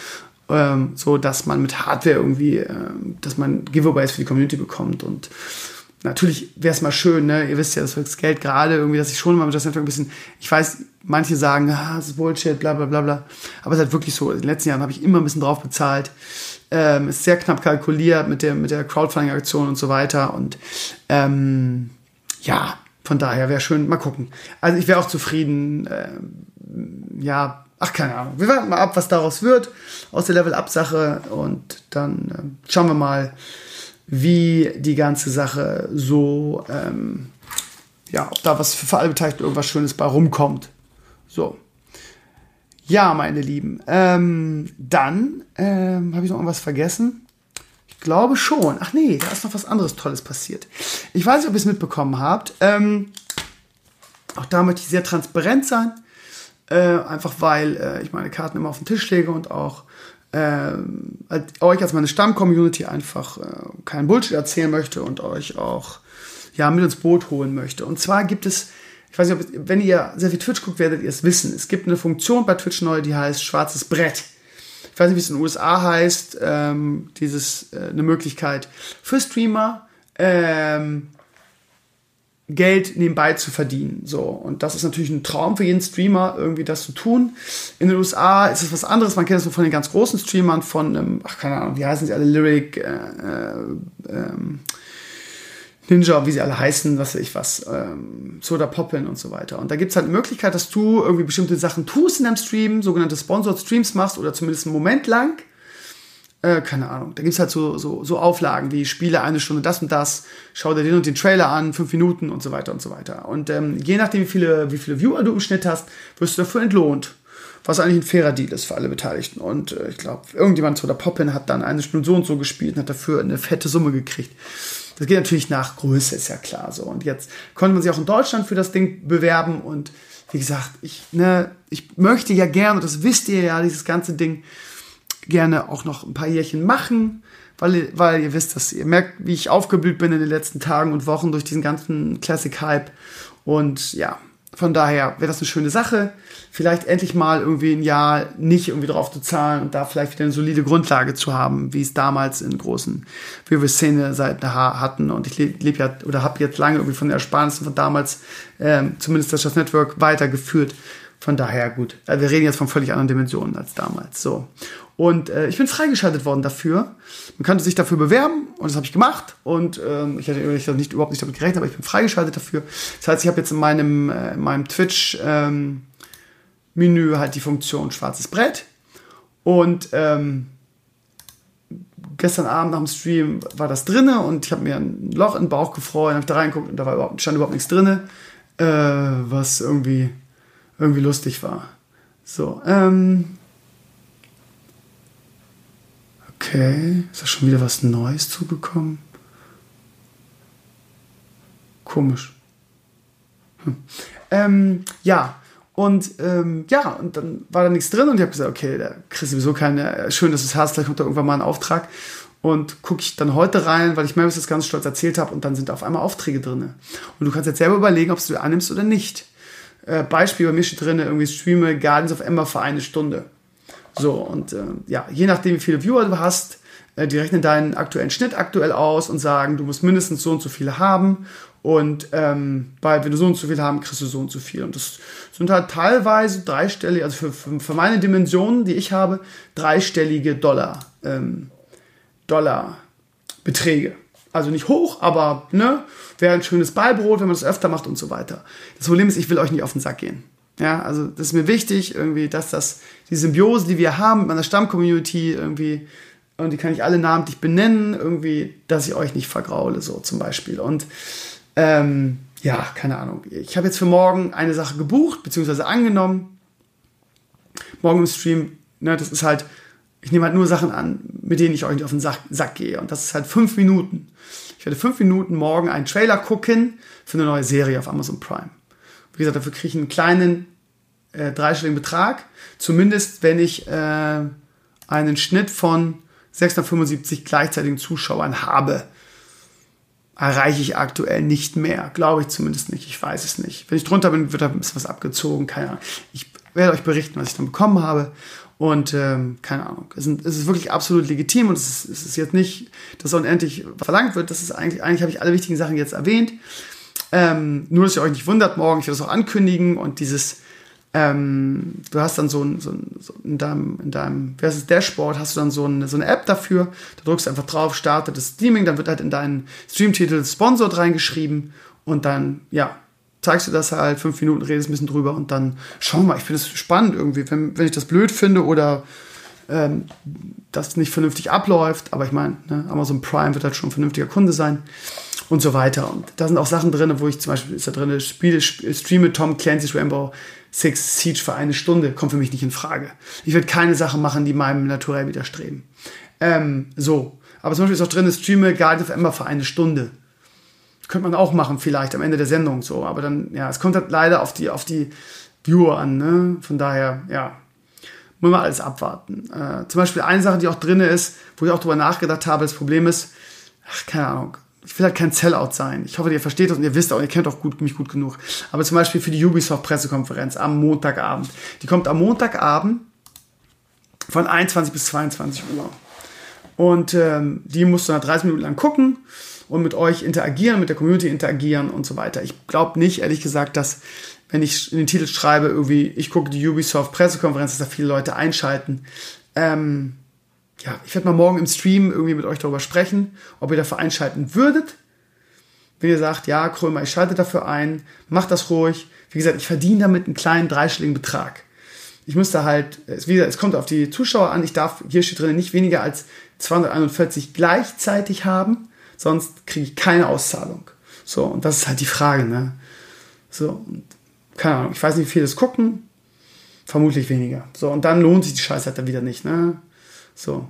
ähm, so dass man mit Hardware irgendwie, ähm, dass man Giveaways für die Community bekommt und natürlich wäre es mal schön, ne? Ihr wisst ja, das Geld gerade irgendwie, dass ich schon mal mit das Netzwerk ein bisschen, ich weiß, manche sagen, ah, das ist Bullshit, bla bla bla bla. Aber es ist halt wirklich so, in den letzten Jahren habe ich immer ein bisschen drauf bezahlt. Ähm, ist sehr knapp kalkuliert mit der, mit der Crowdfunding-Aktion und so weiter. Und ähm, ja, von daher wäre schön, mal gucken. Also ich wäre auch zufrieden, ähm, ja, ach keine Ahnung. Wir warten mal ab, was daraus wird aus der Level-Up-Sache und dann äh, schauen wir mal, wie die ganze Sache so, ähm, ja, ob da was für, alle Beteiligten irgendwas Schönes bei rumkommt. So. Ja, meine Lieben. Ähm, dann ähm, habe ich noch irgendwas vergessen. Ich glaube schon. Ach nee, da ist noch was anderes Tolles passiert. Ich weiß nicht, ob ihr es mitbekommen habt. Ähm, auch da möchte ich sehr transparent sein. Äh, einfach weil äh, ich meine Karten immer auf den Tisch lege und auch äh, euch als meine Stamm-Community einfach äh, keinen Bullshit erzählen möchte und euch auch ja, mit ins Boot holen möchte. Und zwar gibt es ich weiß nicht, ob, wenn ihr sehr viel Twitch guckt, werdet ihr es wissen. Es gibt eine Funktion bei Twitch neu, die heißt schwarzes Brett. Ich weiß nicht, wie es in den USA heißt. Ähm, dieses äh, eine Möglichkeit für Streamer ähm, Geld nebenbei zu verdienen. So und das ist natürlich ein Traum für jeden Streamer, irgendwie das zu tun. In den USA ist es was anderes. Man kennt es nur von den ganz großen Streamern, von ähm, ach keine Ahnung, wie heißen sie alle, Lyric. Äh, äh, ähm, Ninja, wie sie alle heißen, was weiß ich was, ähm, Soda Poppin und so weiter. Und da gibt es halt eine Möglichkeit, dass du irgendwie bestimmte Sachen tust in deinem Stream, sogenannte Sponsored Streams machst oder zumindest einen Moment lang. Äh, keine Ahnung. Da gibt es halt so, so, so Auflagen wie spiele eine Stunde das und das, schau dir den und den Trailer an, fünf Minuten und so weiter und so weiter. Und ähm, je nachdem, wie viele, wie viele Viewer du im Schnitt hast, wirst du dafür entlohnt. Was eigentlich ein fairer Deal ist für alle Beteiligten. Und äh, ich glaube, irgendjemand, Soda Poppin, hat dann eine Stunde so und so gespielt und hat dafür eine fette Summe gekriegt. Das geht natürlich nach Größe, ist ja klar so. Und jetzt konnte man sich auch in Deutschland für das Ding bewerben und wie gesagt, ich, ne, ich möchte ja gerne, das wisst ihr ja, dieses ganze Ding gerne auch noch ein paar Jährchen machen, weil, weil ihr wisst, dass ihr merkt, wie ich aufgeblüht bin in den letzten Tagen und Wochen durch diesen ganzen Classic-Hype. Und ja, von daher wäre das eine schöne Sache. Vielleicht endlich mal irgendwie ein Jahr nicht irgendwie drauf zu zahlen und da vielleicht wieder eine solide Grundlage zu haben, wie es damals in großen WoW-Szene seit hatten. Und ich lebe leb ja oder habe jetzt lange irgendwie von den Ersparnissen von damals, ähm, zumindest das Network, weitergeführt. Von daher gut. Also wir reden jetzt von völlig anderen Dimensionen als damals. So. Und äh, ich bin freigeschaltet worden dafür. Man könnte sich dafür bewerben und das habe ich gemacht. Und ähm, ich hatte ich nicht, überhaupt nicht damit gerechnet, aber ich bin freigeschaltet dafür. Das heißt, ich habe jetzt in meinem, äh, in meinem Twitch ähm, halt die Funktion schwarzes Brett. Und ähm, gestern Abend nach dem Stream war das drinne und ich habe mir ein Loch in den Bauch gefreut, habe da reingeguckt und da war überhaupt, stand überhaupt nichts drinne, äh, was irgendwie irgendwie lustig war. So, ähm, Okay, ist da schon wieder was Neues zugekommen? Komisch. Hm. Ähm, ja, und ähm, ja, und dann war da nichts drin und ich habe gesagt, okay, da kriegst du sowieso keine, schön, dass du es hast, vielleicht kommt da irgendwann mal ein Auftrag. Und gucke ich dann heute rein, weil ich mir das ganz stolz erzählt habe und dann sind da auf einmal Aufträge drin. Und du kannst jetzt selber überlegen, ob du annimmst oder nicht. Äh, Beispiel, bei mir steht drin, irgendwie streame Guardians of Ember für eine Stunde. So, und äh, ja, je nachdem, wie viele Viewer du hast, äh, die rechnen deinen aktuellen Schnitt aktuell aus und sagen, du musst mindestens so und so viele haben. Und ähm, weil, wenn du so und so viel haben, kriegst du so und so viel. Und das sind halt teilweise dreistellige, also für, für, meine Dimensionen, die ich habe, dreistellige Dollar, ähm, Dollar Beträge. Also nicht hoch, aber ne, wäre ein schönes Beibrot, wenn man das öfter macht und so weiter. Das Problem ist, ich will euch nicht auf den Sack gehen. Ja, also das ist mir wichtig, irgendwie, dass das, die Symbiose, die wir haben mit meiner Stammcommunity, irgendwie, und die kann ich alle namentlich benennen, irgendwie, dass ich euch nicht vergraule, so zum Beispiel. Und ähm, ja, keine Ahnung. Ich habe jetzt für morgen eine Sache gebucht, beziehungsweise angenommen. Morgen im Stream, ne, das ist halt, ich nehme halt nur Sachen an, mit denen ich euch nicht auf den Sack, Sack gehe. Und das ist halt fünf Minuten. Ich werde fünf Minuten morgen einen Trailer gucken für eine neue Serie auf Amazon Prime. Wie gesagt, dafür kriege ich einen kleinen äh, dreistelligen Betrag. Zumindest, wenn ich äh, einen Schnitt von 675 gleichzeitigen Zuschauern habe, erreiche ich aktuell nicht mehr. Glaube ich zumindest nicht. Ich weiß es nicht. Wenn ich drunter bin, wird da ein bisschen was abgezogen. Keine Ahnung. Ich werde euch berichten, was ich dann bekommen habe. Und ähm, keine Ahnung. Es, ist wirklich absolut legitim und es ist, es ist jetzt nicht, dass unendlich verlangt wird. Das ist eigentlich, eigentlich habe ich alle wichtigen Sachen jetzt erwähnt. Ähm, nur, dass ihr euch nicht wundert, morgen, ich werde das auch ankündigen und dieses, ähm, du hast dann so ein, so ein so in deinem, in deinem, wer ist das, Dashboard, hast du dann so, ein, so eine App dafür, da drückst du einfach drauf, startet das Streaming, dann wird halt in deinen Streamtitel Sponsored reingeschrieben und dann, ja, zeigst du das halt, fünf Minuten redest ein bisschen drüber und dann schau mal, ich finde es spannend irgendwie, wenn, wenn ich das blöd finde oder ähm, das nicht vernünftig abläuft. Aber ich meine, ne, Amazon Prime wird halt schon ein vernünftiger Kunde sein und so weiter. Und da sind auch Sachen drin, wo ich zum Beispiel ist da drin, spiele, streame Tom Clancy's Rainbow Six Siege für eine Stunde, kommt für mich nicht in Frage. Ich werde keine Sachen machen, die meinem Naturell widerstreben. Ähm, so. Aber zum Beispiel ist auch drin, streame Guide of Ember für eine Stunde. Könnte man auch machen, vielleicht am Ende der Sendung so. Aber dann, ja, es kommt halt leider auf die, auf die Viewer an, ne? Von daher, ja, muss man alles abwarten. Äh, zum Beispiel eine Sache, die auch drin ist, wo ich auch drüber nachgedacht habe, das Problem ist, ach, keine Ahnung, ich will halt kein Sellout sein. Ich hoffe, ihr versteht das und ihr wisst auch, ihr kennt auch gut, mich gut genug. Aber zum Beispiel für die Ubisoft-Pressekonferenz am Montagabend. Die kommt am Montagabend von 21 bis 22 Uhr. Und ähm, die musst du dann 30 Minuten lang gucken und mit euch interagieren, mit der Community interagieren und so weiter. Ich glaube nicht, ehrlich gesagt, dass wenn ich in den Titel schreibe, irgendwie, ich gucke die Ubisoft-Pressekonferenz, dass da viele Leute einschalten. Ähm, ja, ich werde mal morgen im Stream irgendwie mit euch darüber sprechen, ob ihr dafür einschalten würdet. Wenn ihr sagt, ja, Krömer, ich schalte dafür ein, macht das ruhig. Wie gesagt, ich verdiene damit einen kleinen dreistelligen Betrag. Ich müsste halt, wie gesagt, es kommt auf die Zuschauer an, ich darf, hier steht drin, nicht weniger als 241 gleichzeitig haben, sonst kriege ich keine Auszahlung. So, und das ist halt die Frage, ne? So, und keine Ahnung, ich weiß nicht, wie viele das gucken, vermutlich weniger. So, und dann lohnt sich die Scheiße halt dann wieder nicht, ne? So.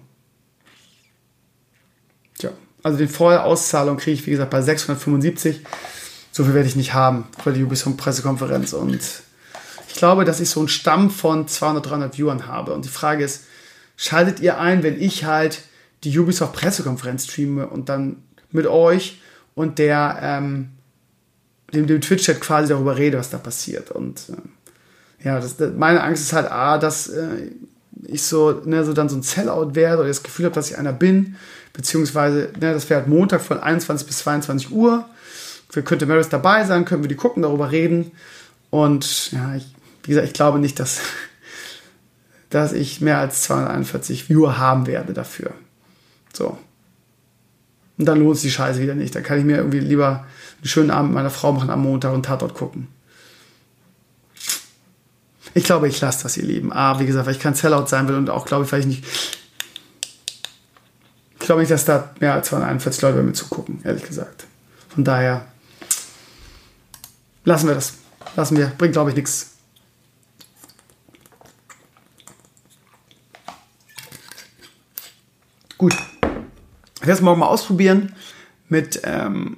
Tja, also die Vollauszahlung kriege ich, wie gesagt, bei 675. So viel werde ich nicht haben bei der Ubisoft-Pressekonferenz. Und ich glaube, dass ich so einen Stamm von 200, 300 Viewern habe. Und die Frage ist, schaltet ihr ein, wenn ich halt die Ubisoft-Pressekonferenz streame und dann mit euch und der, ähm, dem, dem Twitch-Chat quasi darüber rede, was da passiert. Und äh, ja, das, meine Angst ist halt A, dass äh, ich so, ne, so dann so ein Sellout werde oder das Gefühl habe, dass ich einer bin, beziehungsweise, ne, das wäre halt Montag von 21 bis 22 Uhr. Wir könnte Maris dabei sein, können wir die gucken, darüber reden. Und ja, ich, wie gesagt, ich glaube nicht, dass, dass ich mehr als 241 Viewer haben werde dafür. So. Und dann lohnt sich die Scheiße wieder nicht. Da kann ich mir irgendwie lieber einen schönen Abend mit meiner Frau machen am Montag und Tatort gucken. Ich glaube, ich lasse das, ihr Lieben. Ah, wie gesagt, weil ich kein Sellout sein will und auch, glaube ich, weil ich nicht. Ich glaube nicht, dass da mehr als 241 Leute bei mir zugucken, ehrlich gesagt. Von daher lassen wir das. Lassen wir. Bringt, glaube ich, nichts. Gut. Ich werde es morgen mal ausprobieren mit, ähm,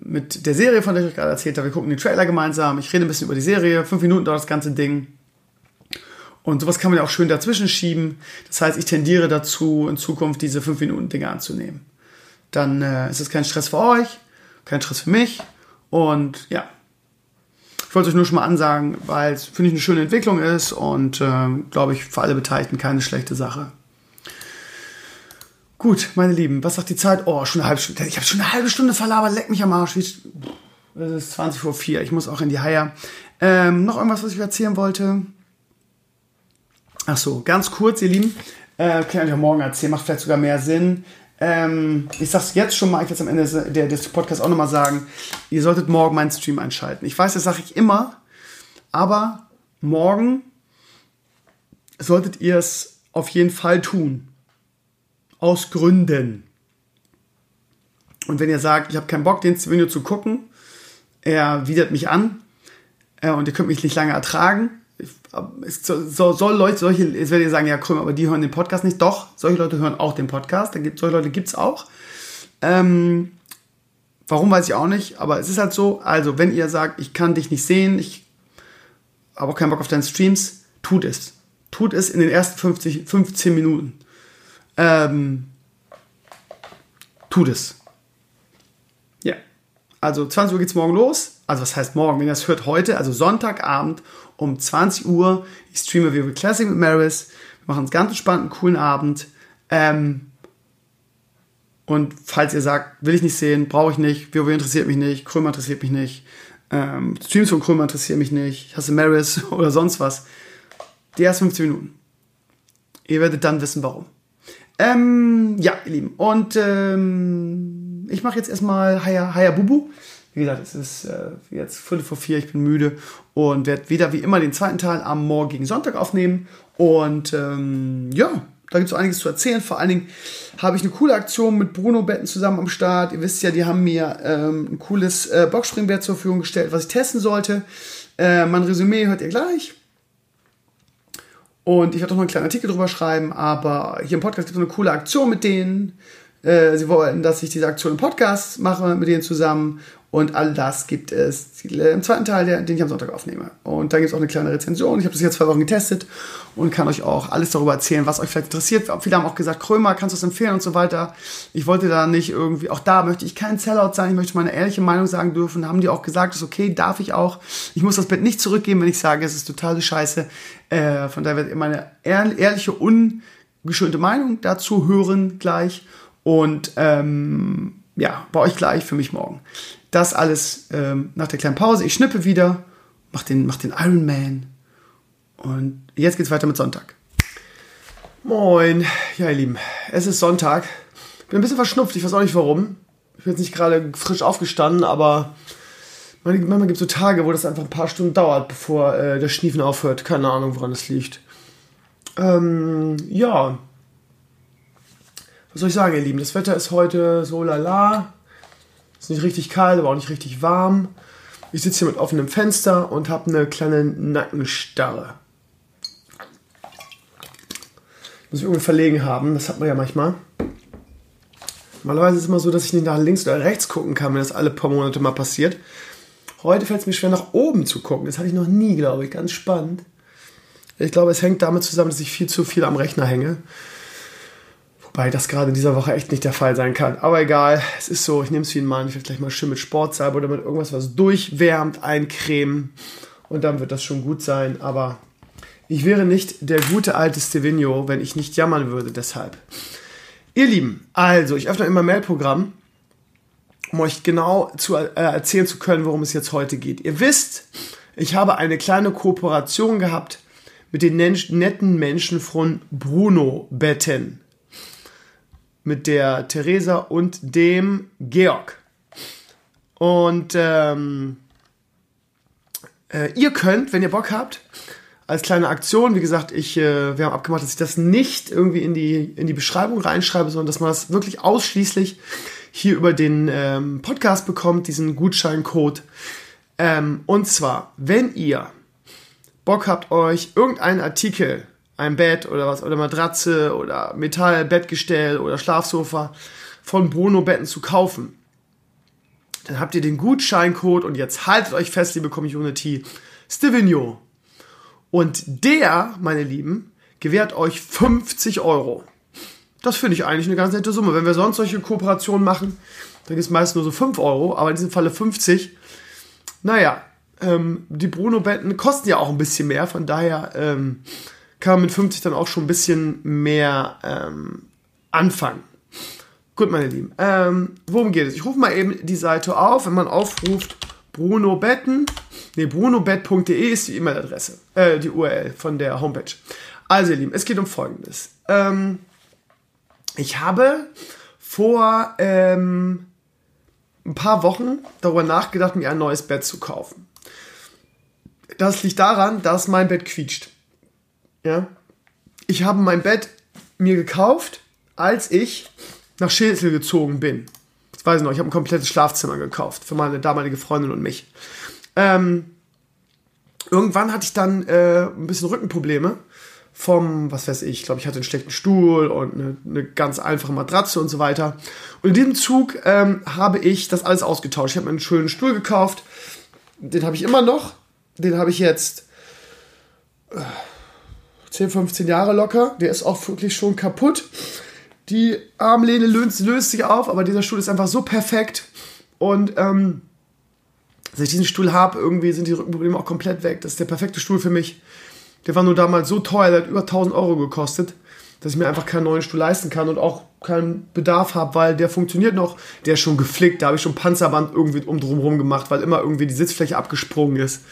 mit der Serie, von der ich euch gerade erzählt habe. Wir gucken den Trailer gemeinsam. Ich rede ein bisschen über die Serie. Fünf Minuten dauert das ganze Ding. Und sowas kann man ja auch schön dazwischen schieben. Das heißt, ich tendiere dazu, in Zukunft diese 5 Minuten Dinge anzunehmen. Dann äh, ist es kein Stress für euch, kein Stress für mich. Und ja, ich wollte euch nur schon mal ansagen, weil es, finde ich, eine schöne Entwicklung ist und äh, glaube ich, für alle Beteiligten keine schlechte Sache. Gut, meine Lieben, was sagt die Zeit? Oh, schon eine halbe Stunde. Ich habe schon eine halbe Stunde verlabert, leck mich am Arsch. Es ist 20 vor 4, ich muss auch in die Haie. Ähm, noch irgendwas, was ich erzählen wollte? Ach so, ganz kurz, ihr Lieben. Äh, kann ich auch morgen erzählen, macht vielleicht sogar mehr Sinn. Ähm, ich sag's jetzt schon mal, ich werde es am Ende der, des Podcasts auch nochmal sagen. Ihr solltet morgen meinen Stream einschalten. Ich weiß, das sage ich immer, aber morgen solltet ihr es auf jeden Fall tun. Aus Gründen. Und wenn ihr sagt, ich habe keinen Bock, den Video zu gucken, er widert mich an äh, und ihr könnt mich nicht lange ertragen, es soll, soll Leute, solche, jetzt werdet ihr sagen, ja, Krüm, aber die hören den Podcast nicht. Doch, solche Leute hören auch den Podcast. Da gibt, solche Leute gibt es auch. Ähm, warum weiß ich auch nicht, aber es ist halt so. Also, wenn ihr sagt, ich kann dich nicht sehen, ich habe auch keinen Bock auf deine Streams, tut es. Tut es in den ersten 50, 15 Minuten. Ähm, tut es. Ja. Also 20 Uhr geht es morgen los. Also was heißt morgen? Wenn ihr das hört heute, also Sonntagabend um 20 Uhr. Ich streame WoW Classic mit Maris. Wir machen einen ganz entspannten, coolen Abend. Ähm, und falls ihr sagt, will ich nicht sehen, brauche ich nicht, WoW interessiert mich nicht, Krömer interessiert mich nicht, ähm, Streams von Krömer interessieren mich nicht, ich hasse Maris oder sonst was, die ersten 15 Minuten. Ihr werdet dann wissen, warum. Ähm, ja, ihr Lieben. Und ähm, ich mache jetzt erstmal Haya, Bubu. Wie gesagt, es ist äh, jetzt Viertel vor vier, ich bin müde und werde wieder wie immer den zweiten Teil am morgigen Sonntag aufnehmen. Und ähm, ja, da gibt es einiges zu erzählen. Vor allen Dingen habe ich eine coole Aktion mit Bruno Betten zusammen am Start. Ihr wisst ja, die haben mir ähm, ein cooles äh, Boxspringbett zur Verfügung gestellt, was ich testen sollte. Äh, mein Resümee hört ihr gleich. Und ich werde auch noch einen kleinen Artikel drüber schreiben, aber hier im Podcast gibt es eine coole Aktion mit denen. Äh, sie wollten, dass ich diese Aktion im Podcast mache mit denen zusammen. Und all das gibt es im zweiten Teil, den ich am Sonntag aufnehme. Und da gibt es auch eine kleine Rezension. Ich habe das jetzt zwei Wochen getestet und kann euch auch alles darüber erzählen, was euch vielleicht interessiert. Viele haben auch gesagt, Krömer, kannst du es empfehlen und so weiter. Ich wollte da nicht irgendwie, auch da möchte ich kein Sellout sein. Ich möchte meine ehrliche Meinung sagen dürfen. Haben die auch gesagt, ist okay, darf ich auch. Ich muss das Bett nicht zurückgeben, wenn ich sage, es ist totale Scheiße. Äh, von daher werdet ihr meine ehrliche, ungeschönte Meinung dazu hören gleich. Und ähm, ja, bei euch gleich, für mich morgen. Das alles ähm, nach der kleinen Pause. Ich schnippe wieder, mach den, mach den Iron Man. Und jetzt geht's weiter mit Sonntag. Moin. Ja, ihr Lieben, es ist Sonntag. Bin ein bisschen verschnupft, ich weiß auch nicht warum. Ich bin jetzt nicht gerade frisch aufgestanden, aber manchmal gibt es so Tage, wo das einfach ein paar Stunden dauert, bevor äh, das Schniefen aufhört. Keine Ahnung, woran es liegt. Ähm, ja. Was soll ich sagen, ihr Lieben? Das Wetter ist heute so lala. Ist nicht richtig kalt, aber auch nicht richtig warm. Ich sitze hier mit offenem Fenster und habe eine kleine Nackenstarre. Muss ich irgendwie verlegen haben, das hat man ja manchmal. Normalerweise ist es immer so, dass ich nicht nach links oder rechts gucken kann, wenn das alle paar Monate mal passiert. Heute fällt es mir schwer, nach oben zu gucken. Das hatte ich noch nie, glaube ich. Ganz spannend. Ich glaube, es hängt damit zusammen, dass ich viel zu viel am Rechner hänge. Wobei das gerade in dieser Woche echt nicht der Fall sein kann. Aber egal, es ist so, ich nehme es wie ein Mann. Ich werde gleich mal schön mit Sportsalbe oder mit irgendwas, was durchwärmt, eincremen. Und dann wird das schon gut sein. Aber ich wäre nicht der gute alte Stevino, wenn ich nicht jammern würde deshalb. Ihr Lieben, also ich öffne immer Mailprogramm, um euch genau zu äh, erzählen zu können, worum es jetzt heute geht. Ihr wisst, ich habe eine kleine Kooperation gehabt mit den netten Menschen von Bruno Betten mit der Theresa und dem Georg. Und ähm, äh, ihr könnt, wenn ihr Bock habt, als kleine Aktion, wie gesagt, ich, äh, wir haben abgemacht, dass ich das nicht irgendwie in die, in die Beschreibung reinschreibe, sondern dass man das wirklich ausschließlich hier über den ähm, Podcast bekommt, diesen Gutscheincode. Ähm, und zwar, wenn ihr Bock habt, euch irgendeinen Artikel ein Bett oder was, oder Matratze oder Metall, Bettgestell oder Schlafsofa von Bruno Betten zu kaufen, dann habt ihr den Gutscheincode und jetzt haltet euch fest, liebe Community, Stevino. Und der, meine Lieben, gewährt euch 50 Euro. Das finde ich eigentlich eine ganz nette Summe. Wenn wir sonst solche Kooperationen machen, dann es meist nur so 5 Euro, aber in diesem Falle 50. Naja, ähm, die Bruno-Betten kosten ja auch ein bisschen mehr, von daher ähm, kann man mit 50 dann auch schon ein bisschen mehr ähm, anfangen. Gut, meine Lieben. Ähm, worum geht es? Ich rufe mal eben die Seite auf. Wenn man aufruft Bruno Betten, nee, brunobett.de ist die E-Mail-Adresse, äh, die URL von der Homepage. Also, ihr Lieben, es geht um Folgendes. Ähm, ich habe vor ähm, ein paar Wochen darüber nachgedacht, mir ein neues Bett zu kaufen. Das liegt daran, dass mein Bett quietscht. Ja. Ich habe mein Bett mir gekauft, als ich nach Schädel gezogen bin. Das weiß ich noch, ich habe ein komplettes Schlafzimmer gekauft für meine damalige Freundin und mich. Ähm, irgendwann hatte ich dann äh, ein bisschen Rückenprobleme vom, was weiß ich, ich glaube, ich hatte einen schlechten Stuhl und eine, eine, ganz einfache Matratze und so weiter. Und in diesem Zug ähm, habe ich das alles ausgetauscht. Ich habe mir einen schönen Stuhl gekauft, den habe ich immer noch. Den habe ich jetzt äh, 10, 15 Jahre locker. Der ist auch wirklich schon kaputt. Die Armlehne löst, löst sich auf, aber dieser Stuhl ist einfach so perfekt. Und ähm, seit ich diesen Stuhl habe, irgendwie sind die Rückenprobleme auch komplett weg. Das ist der perfekte Stuhl für mich. Der war nur damals so teuer, der hat über 1000 Euro gekostet, dass ich mir einfach keinen neuen Stuhl leisten kann und auch keinen Bedarf habe, weil der funktioniert noch. Der ist schon geflickt, da habe ich schon Panzerband irgendwie um drumherum gemacht, weil immer irgendwie die Sitzfläche abgesprungen ist.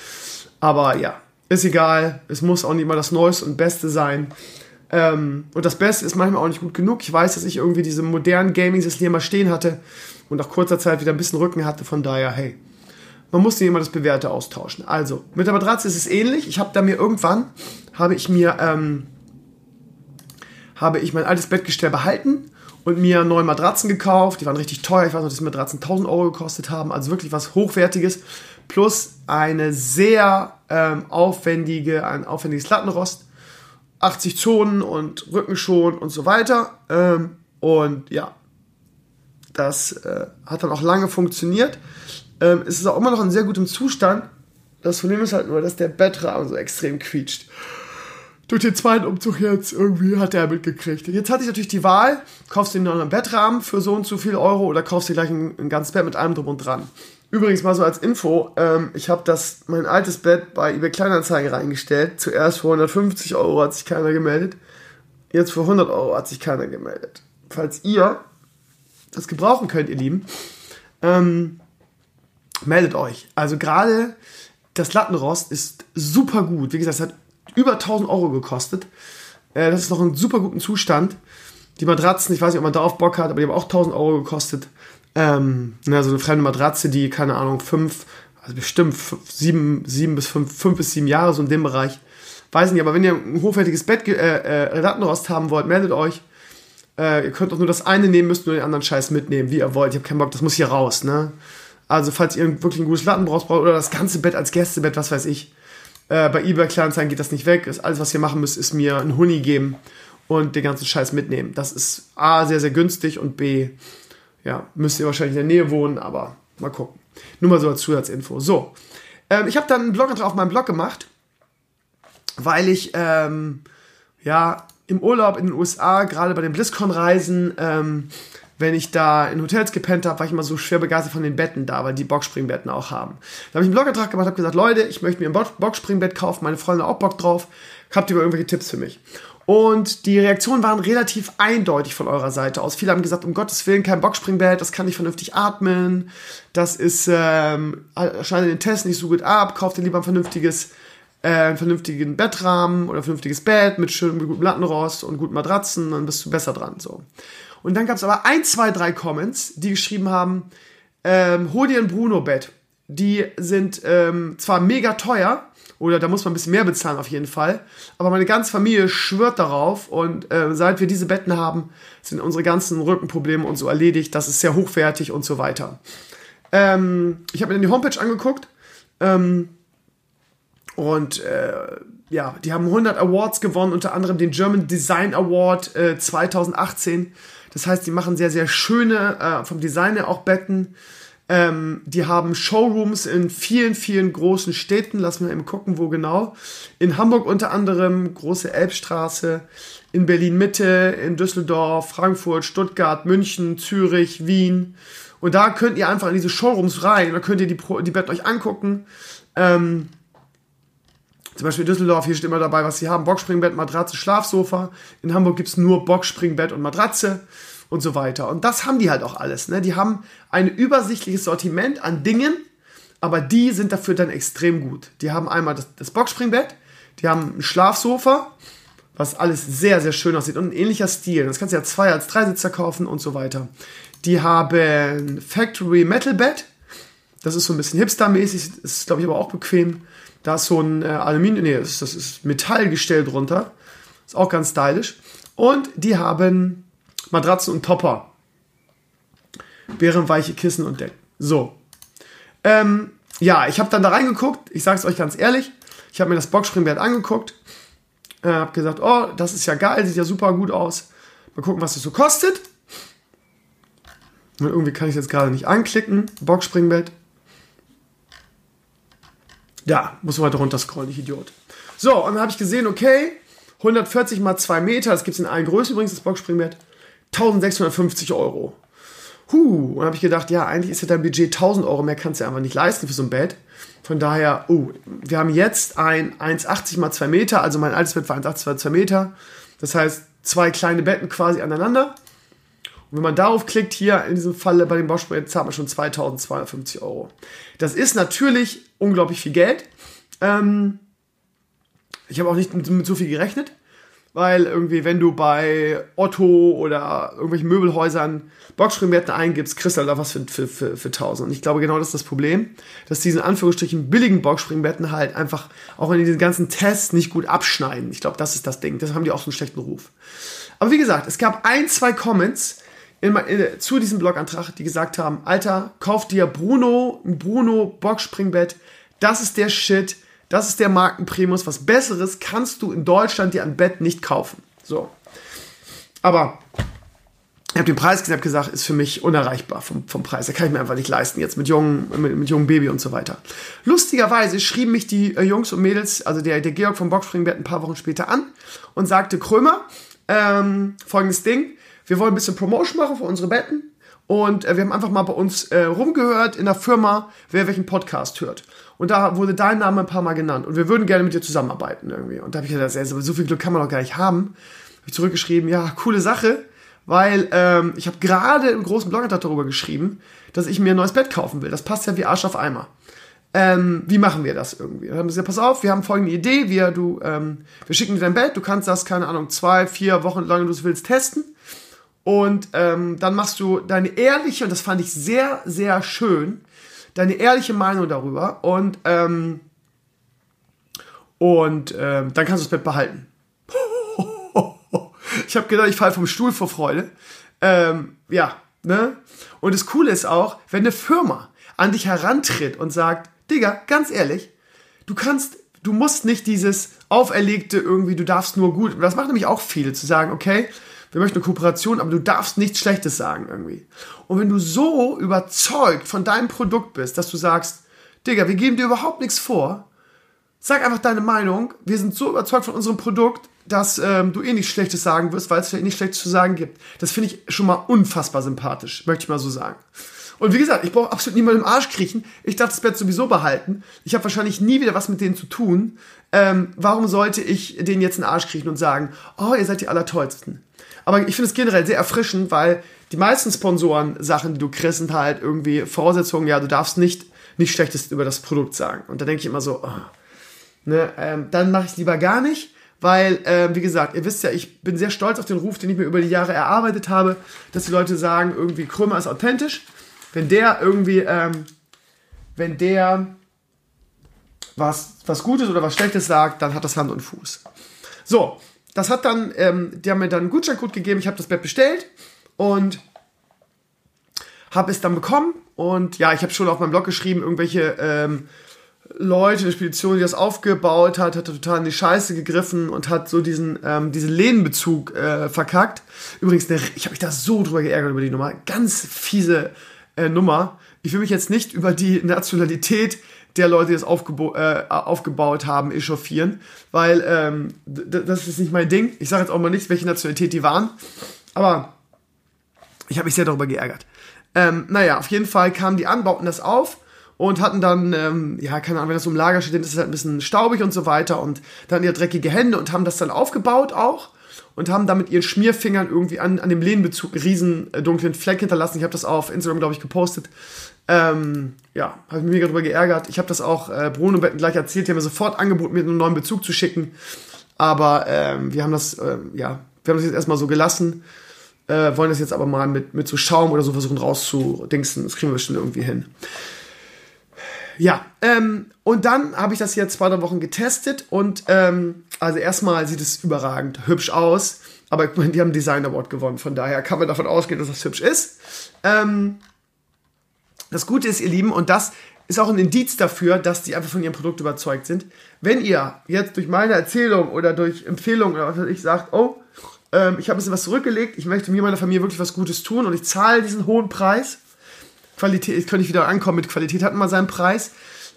Aber ja, ist egal. Es muss auch nicht mal das Neueste und Beste sein. Ähm, und das Beste ist manchmal auch nicht gut genug. Ich weiß, dass ich irgendwie diese modernen Gaming-Systeme mal stehen hatte und nach kurzer Zeit wieder ein bisschen Rücken hatte. Von daher, hey, man muss nicht immer das Bewährte austauschen. Also, mit der Matratze ist es ähnlich. Ich habe da mir irgendwann, habe ich mir, ähm, habe ich mein altes Bettgestell behalten und mir neue Matratzen gekauft. Die waren richtig teuer. Ich weiß noch, dass die Matratzen 1000 Euro gekostet haben. Also wirklich was Hochwertiges. Plus eine sehr ähm, aufwendige, ein aufwendiges Lattenrost. 80 Zonen und Rückenschon und so weiter. Ähm, und ja, das äh, hat dann auch lange funktioniert. Ähm, es ist auch immer noch in sehr gutem Zustand. Das Problem ist halt nur, dass der Bettrahmen so extrem quietscht. Durch den zweiten Umzug jetzt irgendwie hat er mitgekriegt. Jetzt hatte ich natürlich die Wahl, kaufst du dir noch einen Bettrahmen für so und so viel Euro oder kaufst du dir gleich ein, ein ganzes Bett mit allem drum und dran. Übrigens mal so als Info, ähm, ich habe das mein altes Bett bei eBay Kleinanzeigen reingestellt. Zuerst für 150 Euro hat sich keiner gemeldet. Jetzt für 100 Euro hat sich keiner gemeldet. Falls ihr das gebrauchen könnt, ihr Lieben, ähm, meldet euch. Also gerade das Lattenrost ist super gut. Wie gesagt, es hat über 1000 Euro gekostet. Äh, das ist noch in super guten Zustand. Die Matratzen, ich weiß nicht, ob man darauf Bock hat, aber die haben auch 1000 Euro gekostet. Ähm, na, so eine fremde Matratze, die, keine Ahnung, fünf, also bestimmt fünf, sieben, sieben bis fünf, fünf bis sieben Jahre, so in dem Bereich. Weiß nicht, aber wenn ihr ein hochwertiges Bett, äh, äh, Lattenrost haben wollt, meldet euch. Äh, ihr könnt auch nur das eine nehmen, müsst nur den anderen Scheiß mitnehmen, wie ihr wollt. Ich habe keinen Bock, das muss hier raus, ne? Also, falls ihr wirklich ein gutes Lattenrost braucht oder das ganze Bett als Gästebett, was weiß ich. Äh, bei eBay Kleinanzeigen geht das nicht weg. Das, alles, was ihr machen müsst, ist mir einen Huni geben und den ganzen Scheiß mitnehmen. Das ist A, sehr, sehr günstig und B, ja, müsst ihr wahrscheinlich in der Nähe wohnen, aber mal gucken. Nur mal so als Zusatzinfo. So, ähm, ich habe dann einen Blog auf meinem Blog gemacht, weil ich, ähm, ja, im Urlaub in den USA, gerade bei den BlizzCon-Reisen, ähm, wenn ich da in Hotels gepennt habe, war ich immer so schwer begeistert von den Betten da, weil die Boxspringbetten auch haben. Da habe ich einen Blogantrag gemacht, habe gesagt, Leute, ich möchte mir ein Boxspringbett kaufen, meine Freunde auch Bock drauf. Habt ihr mal irgendwelche Tipps für mich? Und die Reaktionen waren relativ eindeutig von eurer Seite aus. Viele haben gesagt, um Gottes Willen, kein Boxspringbett, das kann nicht vernünftig atmen, das ist, ähm, schneidet den Test nicht so gut ab, kauft dir lieber ein vernünftiges, äh, einen vernünftigen Bettrahmen oder ein vernünftiges Bett mit schönem, gutem Lattenrost und guten Matratzen, dann bist du besser dran, so. Und dann gab es aber ein, zwei, drei Comments, die geschrieben haben, ähm, hol dir ein Bruno-Bett. Die sind ähm, zwar mega teuer, oder da muss man ein bisschen mehr bezahlen auf jeden Fall. Aber meine ganze Familie schwört darauf und äh, seit wir diese Betten haben, sind unsere ganzen Rückenprobleme und so erledigt. Das ist sehr hochwertig und so weiter. Ähm, ich habe mir dann die Homepage angeguckt ähm, und äh, ja, die haben 100 Awards gewonnen, unter anderem den German Design Award äh, 2018. Das heißt, die machen sehr, sehr schöne, äh, vom Design her auch Betten. Ähm, die haben Showrooms in vielen, vielen großen Städten. Lass mal eben gucken, wo genau. In Hamburg unter anderem, große Elbstraße. In Berlin Mitte, in Düsseldorf, Frankfurt, Stuttgart, München, Zürich, Wien. Und da könnt ihr einfach in diese Showrooms rein. Da könnt ihr die, die Betten euch angucken. Ähm, zum Beispiel in Düsseldorf, hier steht immer dabei, was sie haben. Boxspringbett, Matratze, Schlafsofa. In Hamburg gibt es nur Boxspringbett und Matratze und so weiter. Und das haben die halt auch alles. Ne? Die haben ein übersichtliches Sortiment an Dingen, aber die sind dafür dann extrem gut. Die haben einmal das, das Boxspringbett, die haben ein Schlafsofa, was alles sehr, sehr schön aussieht und ein ähnlicher Stil. Das kannst du ja zwei als Dreisitzer kaufen und so weiter. Die haben Factory Metal Bed. Das ist so ein bisschen hipstermäßig, ist glaube ich aber auch bequem. Da ist so ein äh, Aluminium, nee, das ist, das ist Metallgestell drunter. Ist auch ganz stylisch. Und die haben Matratzen und Topper. Während weiche Kissen und Decken. So. Ähm, ja, ich habe dann da reingeguckt. Ich sage es euch ganz ehrlich. Ich habe mir das Boxspringbett angeguckt. Äh, habe gesagt, oh, das ist ja geil, sieht ja super gut aus. Mal gucken, was das so kostet. Und irgendwie kann ich jetzt gerade nicht anklicken. Boxspringbett. Ja, muss man weiter runter scrollen, ich Idiot. So, und dann habe ich gesehen, okay, 140 mal 2 Meter, das gibt es in allen Größen übrigens, das Boxspringbett. 1650 Euro. Huh, und habe ich gedacht, ja, eigentlich ist ja dein Budget 1000 Euro, mehr kannst du einfach nicht leisten für so ein Bett. Von daher, oh, wir haben jetzt ein 1,80 mal 2 Meter, also mein altes Bett war 1,80 mal 2 Meter. Das heißt, zwei kleine Betten quasi aneinander. Und wenn man darauf klickt, hier in diesem Falle bei dem Bauspringbett, zahlt man schon 2250 Euro. Das ist natürlich unglaublich viel Geld. Ähm, ich habe auch nicht mit so viel gerechnet. Weil irgendwie, wenn du bei Otto oder irgendwelchen Möbelhäusern Boxspringbetten eingibst, kriegst du halt da was für, für, für, für 1000. Und ich glaube, genau das ist das Problem, dass diese in Anführungsstrichen billigen Boxspringbetten halt einfach auch in diesen ganzen Tests nicht gut abschneiden. Ich glaube, das ist das Ding. Das haben die auch so einen schlechten Ruf. Aber wie gesagt, es gab ein, zwei Comments in, in, zu diesem Blogantrag, die gesagt haben, Alter, kauf dir Bruno, ein Bruno Boxspringbett, das ist der Shit, das ist der Markenprimus. Was Besseres kannst du in Deutschland dir ein Bett nicht kaufen. So. Aber ich habe den Preis gesagt, gesagt, ist für mich unerreichbar vom, vom Preis. Da kann ich mir einfach nicht leisten, jetzt mit jungen, mit, mit jungen Baby und so weiter. Lustigerweise schrieben mich die äh, Jungs und Mädels, also der, der Georg vom Boxspringbett ein paar Wochen später an und sagte, Krömer, ähm, folgendes Ding, wir wollen ein bisschen Promotion machen für unsere Betten und äh, wir haben einfach mal bei uns äh, rumgehört in der Firma, wer welchen Podcast hört. Und da wurde dein Name ein paar Mal genannt. Und wir würden gerne mit dir zusammenarbeiten irgendwie. Und da habe ich gesagt, also, so viel Glück kann man doch gar nicht haben. Habe ich zurückgeschrieben, ja, coole Sache, weil ähm, ich habe gerade im großen Blogantrag darüber geschrieben, dass ich mir ein neues Bett kaufen will. Das passt ja wie Arsch auf Eimer. Ähm, wie machen wir das irgendwie? Dann haben sie gesagt, pass auf, wir haben folgende Idee, wir, du, ähm, wir schicken dir dein Bett, du kannst das, keine Ahnung, zwei, vier Wochen lang, du es willst, testen. Und ähm, dann machst du deine ehrliche, und das fand ich sehr, sehr schön, deine ehrliche Meinung darüber und, ähm, und ähm, dann kannst du das Bett behalten. ich habe gedacht, ich falle vom Stuhl vor Freude. Ähm, ja, ne? Und das Coole ist auch, wenn eine Firma an dich herantritt und sagt, Digga, ganz ehrlich, du kannst, du musst nicht dieses auferlegte irgendwie, du darfst nur gut, das macht nämlich auch viele, zu sagen, okay, wir möchten eine Kooperation, aber du darfst nichts Schlechtes sagen irgendwie. Und wenn du so überzeugt von deinem Produkt bist, dass du sagst, Digga, wir geben dir überhaupt nichts vor, sag einfach deine Meinung, wir sind so überzeugt von unserem Produkt, dass ähm, du eh nichts Schlechtes sagen wirst, weil es vielleicht nichts Schlechtes zu sagen gibt. Das finde ich schon mal unfassbar sympathisch, möchte ich mal so sagen. Und wie gesagt, ich brauche absolut niemanden im Arsch kriechen. Ich darf das Bett sowieso behalten. Ich habe wahrscheinlich nie wieder was mit denen zu tun. Ähm, warum sollte ich denen jetzt in den Arsch kriechen und sagen, oh, ihr seid die Allertollsten? Aber ich finde es generell sehr erfrischend, weil die meisten Sponsoren-Sachen, die du kriegst, sind halt irgendwie Voraussetzungen, ja, du darfst nicht nicht Schlechtes über das Produkt sagen. Und da denke ich immer so, oh, ne, ähm, dann mache ich es lieber gar nicht, weil, ähm, wie gesagt, ihr wisst ja, ich bin sehr stolz auf den Ruf, den ich mir über die Jahre erarbeitet habe, dass die Leute sagen, irgendwie Krömer ist authentisch. Wenn der irgendwie, ähm, wenn der was, was Gutes oder was Schlechtes sagt, dann hat das Hand und Fuß. So, das hat dann, ähm, die haben mir dann einen Gutscheincode gegeben, ich habe das Bett bestellt und habe es dann bekommen und ja, ich habe schon auf meinem Blog geschrieben, irgendwelche ähm, Leute, eine Spedition, die das aufgebaut hat, hat total in die Scheiße gegriffen und hat so diesen, ähm, diesen Lädenbezug äh, verkackt. Übrigens, eine, ich habe mich da so drüber geärgert über die Nummer. Ganz fiese äh, Nummer. Ich will mich jetzt nicht über die Nationalität der Leute, die das äh, aufgebaut haben, echauffieren, weil ähm, das ist nicht mein Ding. Ich sage jetzt auch mal nicht, welche Nationalität die waren, aber ich habe mich sehr darüber geärgert. Ähm, naja, auf jeden Fall kamen die an, bauten das auf und hatten dann, ähm, ja, keine Ahnung, wenn das so im Lager steht, dann ist es halt ein bisschen staubig und so weiter und dann ihr dreckige Hände und haben das dann aufgebaut auch und haben dann mit ihren Schmierfingern irgendwie an, an dem Lehnbezug einen riesen äh, dunklen Fleck hinterlassen. Ich habe das auf Instagram, glaube ich, gepostet. Ähm, ja, habe ich mich darüber geärgert. Ich habe das auch äh, Bruno gleich erzählt. Die haben mir sofort angeboten, mir einen neuen Bezug zu schicken. Aber ähm, wir haben das, äh, ja, wir haben das jetzt erstmal so gelassen. Äh, wollen das jetzt aber mal mit, mit so Schaum oder so versuchen rauszudingsen. Das kriegen wir bestimmt irgendwie hin. Ja, ähm, und dann habe ich das jetzt zwei, drei Wochen getestet und ähm, also erstmal sieht es überragend hübsch aus, aber die haben Design Award gewonnen, von daher kann man davon ausgehen, dass das hübsch ist. Ähm, das Gute ist, ihr Lieben, und das ist auch ein Indiz dafür, dass die einfach von ihrem Produkt überzeugt sind. Wenn ihr jetzt durch meine Erzählung oder durch Empfehlung oder was weiß ich sagt, oh, ähm, ich habe ein bisschen was zurückgelegt, ich möchte mir meiner Familie wirklich was Gutes tun und ich zahle diesen hohen Preis. Qualität, könnte ich wieder ankommen mit Qualität hat immer seinen Preis.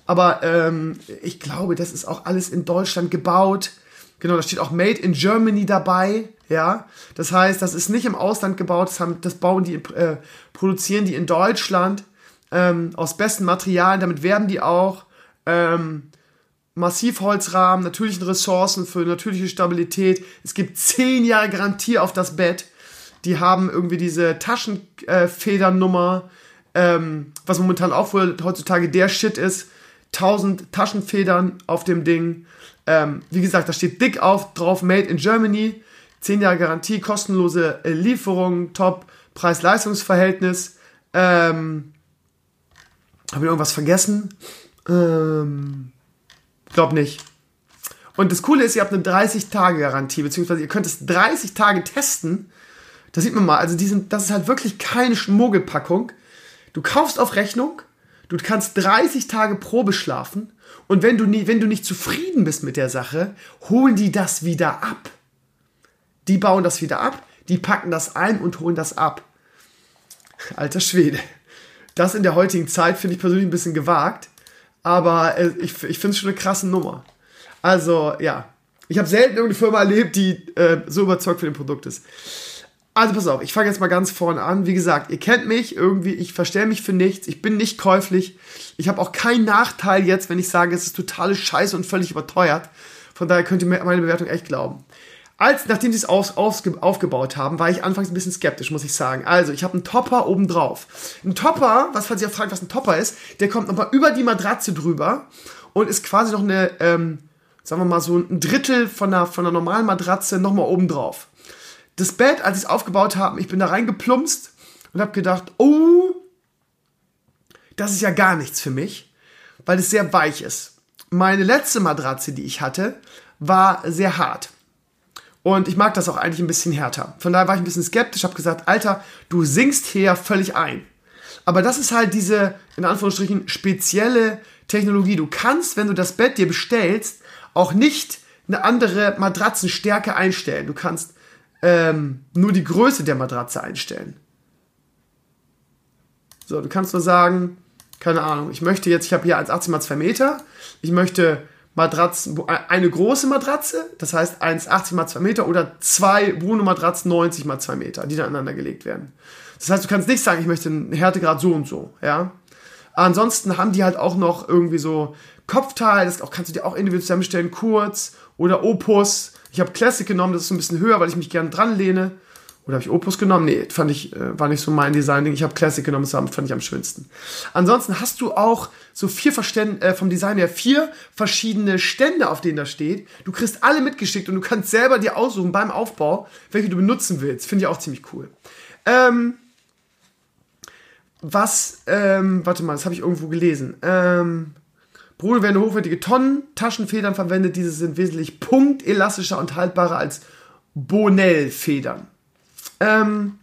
Aber ähm, ich glaube, das ist auch alles in Deutschland gebaut. Genau, da steht auch Made in Germany dabei. Ja, das heißt, das ist nicht im Ausland gebaut, das, haben, das bauen die, äh, produzieren die in Deutschland ähm, aus besten Materialien, damit werden die auch ähm, Massivholzrahmen, natürlichen Ressourcen für natürliche Stabilität. Es gibt 10 Jahre Garantie auf das Bett. Die haben irgendwie diese Taschenfedernummer, ähm, was momentan auch wohl heutzutage der Shit ist. 1000 Taschenfedern auf dem Ding. Ähm, wie gesagt, da steht dick auf, drauf Made in Germany. 10 Jahre Garantie, kostenlose äh, Lieferung, top Preis-Leistungs-Verhältnis. Ähm, Habe ich irgendwas vergessen? Ähm, glaub nicht. Und das Coole ist, ihr habt eine 30-Tage-Garantie, beziehungsweise ihr könnt es 30 Tage testen. Da sieht man mal, also die sind, das ist halt wirklich keine Schmuggelpackung. Du kaufst auf Rechnung, du kannst 30 Tage Probe schlafen und wenn du, nie, wenn du nicht zufrieden bist mit der Sache, holen die das wieder ab. Die bauen das wieder ab, die packen das ein und holen das ab. Alter Schwede. Das in der heutigen Zeit finde ich persönlich ein bisschen gewagt, aber äh, ich, ich finde es schon eine krasse Nummer. Also, ja. Ich habe selten irgendeine Firma erlebt, die äh, so überzeugt von dem Produkt ist. Also pass auf, ich fange jetzt mal ganz vorne an. Wie gesagt, ihr kennt mich irgendwie, ich verstehe mich für nichts, ich bin nicht käuflich. Ich habe auch keinen Nachteil jetzt, wenn ich sage, es ist totale Scheiße und völlig überteuert. Von daher könnt ihr meine Bewertung echt glauben. Als, nachdem sie es auf, auf, aufgebaut haben, war ich anfangs ein bisschen skeptisch, muss ich sagen. Also, ich habe einen Topper oben drauf. Ein Topper, was falls ihr fragt, was ein Topper ist, der kommt nochmal über die Matratze drüber und ist quasi noch eine, ähm, sagen wir mal so ein Drittel von einer, von einer normalen Matratze nochmal oben drauf. Das Bett, als ich es aufgebaut habe, ich bin da reingeplumpst und habe gedacht, oh, das ist ja gar nichts für mich, weil es sehr weich ist. Meine letzte Matratze, die ich hatte, war sehr hart. Und ich mag das auch eigentlich ein bisschen härter. Von daher war ich ein bisschen skeptisch, habe gesagt, Alter, du sinkst hier völlig ein. Aber das ist halt diese, in Anführungsstrichen, spezielle Technologie. Du kannst, wenn du das Bett dir bestellst, auch nicht eine andere Matratzenstärke einstellen. Du kannst ähm, nur die Größe der Matratze einstellen. So, du kannst nur sagen, keine Ahnung, ich möchte jetzt, ich habe hier 1,80 mal 2 Meter, ich möchte Matratzen, eine große Matratze, das heißt 1,80 mal 2 Meter oder zwei Bruno-Matratzen 90 mal 2 Meter, die da aneinander gelegt werden. Das heißt, du kannst nicht sagen, ich möchte einen Härtegrad so und so, ja. Ansonsten haben die halt auch noch irgendwie so Kopfteil, das kannst du dir auch individuell zusammenstellen, kurz oder Opus. Ich habe Classic genommen, das ist ein bisschen höher, weil ich mich gerne dran lehne. Oder habe ich Opus genommen? Nee, fand ich, äh, war nicht so mein Design-Ding. Ich habe Classic genommen, das fand ich am schönsten. Ansonsten hast du auch so vier Verständ äh, vom Design her vier verschiedene Stände, auf denen das steht. Du kriegst alle mitgeschickt und du kannst selber dir aussuchen beim Aufbau, welche du benutzen willst. Finde ich auch ziemlich cool. Ähm, was, ähm, warte mal, das habe ich irgendwo gelesen. Ähm, Bruno werden hochwertige Tonnen, Taschenfedern verwendet. Diese sind wesentlich punktelastischer und haltbarer als Bonell-Federn. Ähm,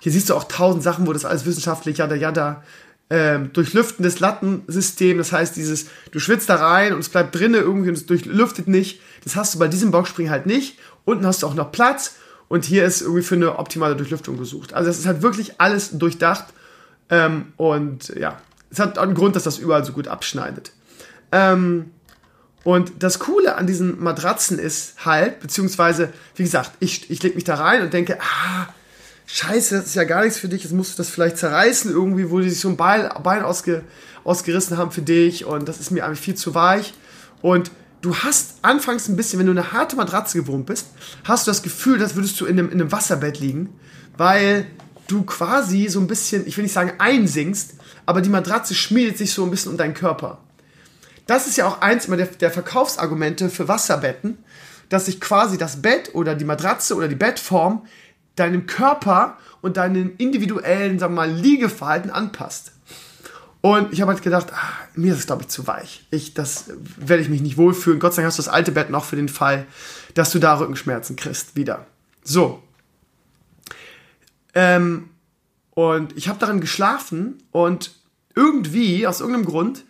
hier siehst du auch tausend Sachen, wo das alles wissenschaftlich, jada, jada, ähm, durchlüftendes Lattensystem, das heißt dieses, du schwitzt da rein und es bleibt drinnen irgendwie und es durchlüftet nicht. Das hast du bei diesem Boxspring halt nicht. Unten hast du auch noch Platz und hier ist irgendwie für eine optimale Durchlüftung gesucht. Also es ist halt wirklich alles durchdacht ähm, und ja, es hat einen Grund, dass das überall so gut abschneidet. Ähm, und das Coole an diesen Matratzen ist halt, beziehungsweise, wie gesagt, ich, ich lege mich da rein und denke, ah, scheiße, das ist ja gar nichts für dich, jetzt musst du das vielleicht zerreißen irgendwie, wo die sich so ein Bein, Bein ausge, ausgerissen haben für dich und das ist mir eigentlich viel zu weich. Und du hast anfangs ein bisschen, wenn du eine harte Matratze gewohnt bist, hast du das Gefühl, als würdest du in einem, in einem Wasserbett liegen, weil du quasi so ein bisschen, ich will nicht sagen einsinkst, aber die Matratze schmiedet sich so ein bisschen um deinen Körper. Das ist ja auch eins der, der Verkaufsargumente für Wasserbetten, dass sich quasi das Bett oder die Matratze oder die Bettform deinem Körper und deinen individuellen, sagen wir mal, Liegeverhalten anpasst. Und ich habe halt gedacht, ah, mir ist es, glaube ich, zu weich. Ich, das werde ich mich nicht wohlfühlen. Gott sei Dank hast du das alte Bett noch für den Fall, dass du da Rückenschmerzen kriegst. Wieder. So. Ähm, und ich habe darin geschlafen und irgendwie, aus irgendeinem Grund,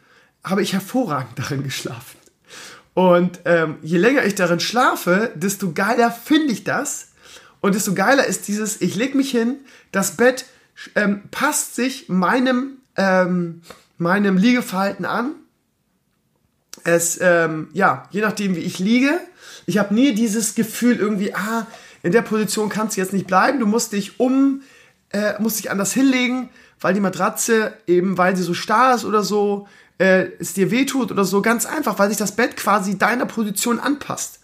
habe ich hervorragend darin geschlafen. Und ähm, je länger ich darin schlafe, desto geiler finde ich das. Und desto geiler ist dieses, ich lege mich hin, das Bett ähm, passt sich meinem, ähm, meinem Liegeverhalten an. Es, ähm, ja, je nachdem, wie ich liege. Ich habe nie dieses Gefühl irgendwie, ah, in der Position kannst du jetzt nicht bleiben. Du musst dich um, äh, musst dich anders hinlegen, weil die Matratze eben, weil sie so starr ist oder so, äh, es dir wehtut oder so. Ganz einfach, weil sich das Bett quasi deiner Position anpasst.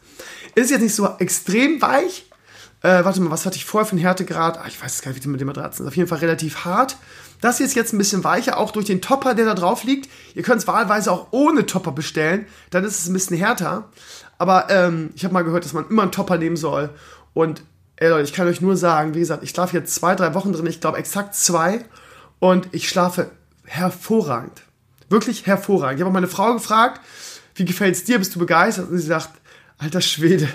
Ist jetzt nicht so extrem weich. Äh, warte mal, was hatte ich vorher für einen Härtegrad? Ah, ich weiß es gar nicht, wie mit den Matratzen. Auf jeden Fall relativ hart. Das hier ist jetzt ein bisschen weicher, auch durch den Topper, der da drauf liegt. Ihr könnt es wahlweise auch ohne Topper bestellen, dann ist es ein bisschen härter. Aber ähm, ich habe mal gehört, dass man immer einen Topper nehmen soll. Und ey Leute, ich kann euch nur sagen, wie gesagt, ich schlafe jetzt zwei, drei Wochen drin, ich glaube exakt zwei. Und ich schlafe hervorragend. Wirklich hervorragend. Ich habe auch meine Frau gefragt, wie gefällt es dir? Bist du begeistert? Und sie sagt, alter Schwede,